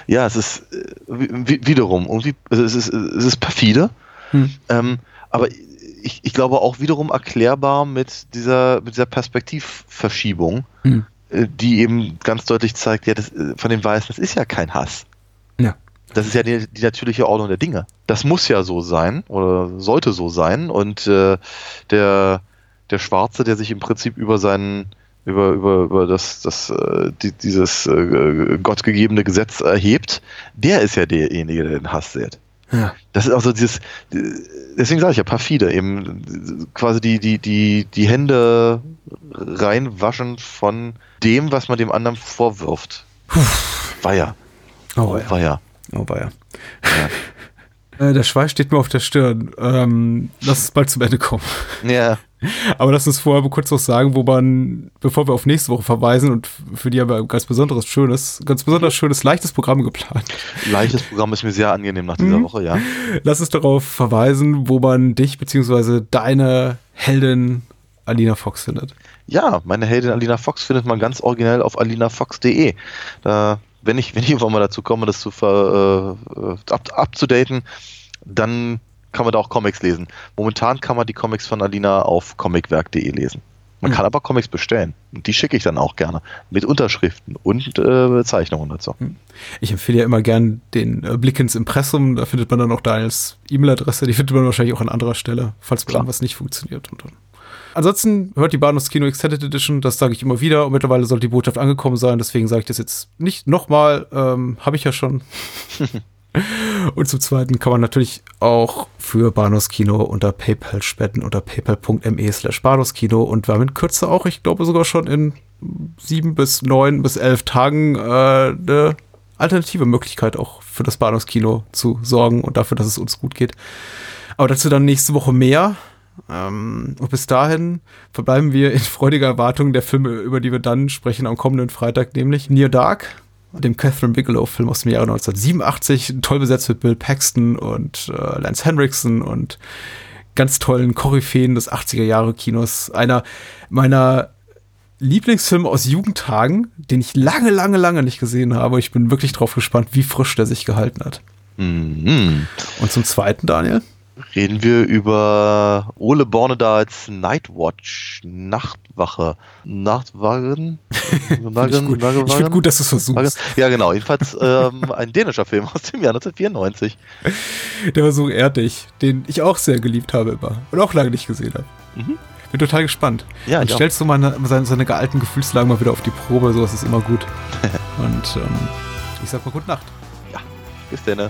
Ja, es ist äh, wi- wiederum, irgendwie, es ist, es ist perfide, Hm. ähm, aber ich, ich glaube auch wiederum erklärbar mit dieser, mit dieser Perspektivverschiebung, Hm. Die eben ganz deutlich zeigt, ja, das, äh, von den Weißen, das ist ja kein Hass. Ja. Das ist ja die, die natürliche Ordnung der Dinge. Das muss ja so sein oder sollte so sein. Und äh, der, der Schwarze, der sich im Prinzip über seinen über, über, über das, das, äh, die, dieses äh, gottgegebene Gesetz erhebt, der ist ja derjenige, der den Hass sät. Ja. Das ist auch so dieses, deswegen sage ich ja perfide, eben quasi die, die, die, die Hände reinwaschen von dem, was man dem anderen vorwirft. War ja. Oh, ja. War ja. Oh, war ja. Äh, der Schweiß steht mir auf der Stirn. Ähm, lass es bald zum Ende kommen. Ja. (laughs) Aber lass uns vorher kurz noch sagen, wo man, bevor wir auf nächste Woche verweisen und für die haben wir ein ganz besonderes, schönes, ganz besonders schönes, leichtes Programm geplant. Leichtes Programm ist mir sehr angenehm nach dieser Mhm. Woche, ja. Lass uns darauf verweisen, wo man dich beziehungsweise deine Heldin Alina Fox findet. Ja, meine Heldin Alina Fox findet man ganz originell auf alinafox.de. Da, wenn ich, (laughs) wenn ich irgendwann mal dazu komme, das zu ver, äh, up, upzudaten, dann kann man da auch Comics lesen. Momentan kann man die Comics von Alina auf comicwerk.de lesen. Man Hm. kann aber Comics bestellen. Und die schicke ich dann auch gerne. Mit Unterschriften und äh, Zeichnungen dazu. Ich empfehle ja immer gern den äh, Blick ins Impressum. Da findet man dann auch Daniels E-Mail-Adresse. Die findet man wahrscheinlich auch an anderer Stelle, falls Klar. irgendwas nicht funktioniert. Und dann. Ansonsten hört die Bahnhofs Kino Extended Edition. Das sage ich immer wieder. Und mittlerweile sollte die Botschaft angekommen sein. Deswegen sage ich das jetzt nicht nochmal. Ähm, Habe ich ja schon. (laughs) Und zum Zweiten kann man natürlich auch für Bahnhofs Kino unter PayPal spenden unter paypal.me slash Bahnhofskino und wir haben in Kürze auch, ich glaube sogar schon in sieben bis neun bis elf Tagen äh, eine alternative Möglichkeit auch für das Bahnhofskino zu sorgen und dafür, dass es uns gut geht. Aber dazu dann nächste Woche mehr. Ähm, und bis dahin verbleiben wir in freudiger Erwartung der Filme, über die wir dann sprechen am kommenden Freitag, nämlich Near Dark, dem Catherine Bigelow-Film aus dem Jahre 1987, toll besetzt mit Bill Paxton und äh, Lance Henriksen und ganz tollen Koryphäen des 80er-Jahre-Kinos. Einer meiner Lieblingsfilme aus Jugendtagen, den ich lange, lange, lange nicht gesehen habe. Ich bin wirklich drauf gespannt, wie frisch der sich gehalten hat. Mhm. Und zum Zweiten, Daniel? Reden wir über Ole Bornedals Nightwatch, Nachtwache, Nachtwagen? (laughs) Find ich finde gut, dass du es versuchst. Ja, genau. Jedenfalls ähm, (laughs) ein dänischer Film aus dem Jahr 1994. Der war so erdig, den ich auch sehr geliebt habe immer und auch lange nicht gesehen habe. Mhm. Bin total gespannt. Ja, Dann ich auch. stellst du mal eine, seine, seine gealten Gefühlslagen mal wieder auf die Probe, sowas ist immer gut. (laughs) Und ähm, ich sag mal gute Nacht. Bis denn.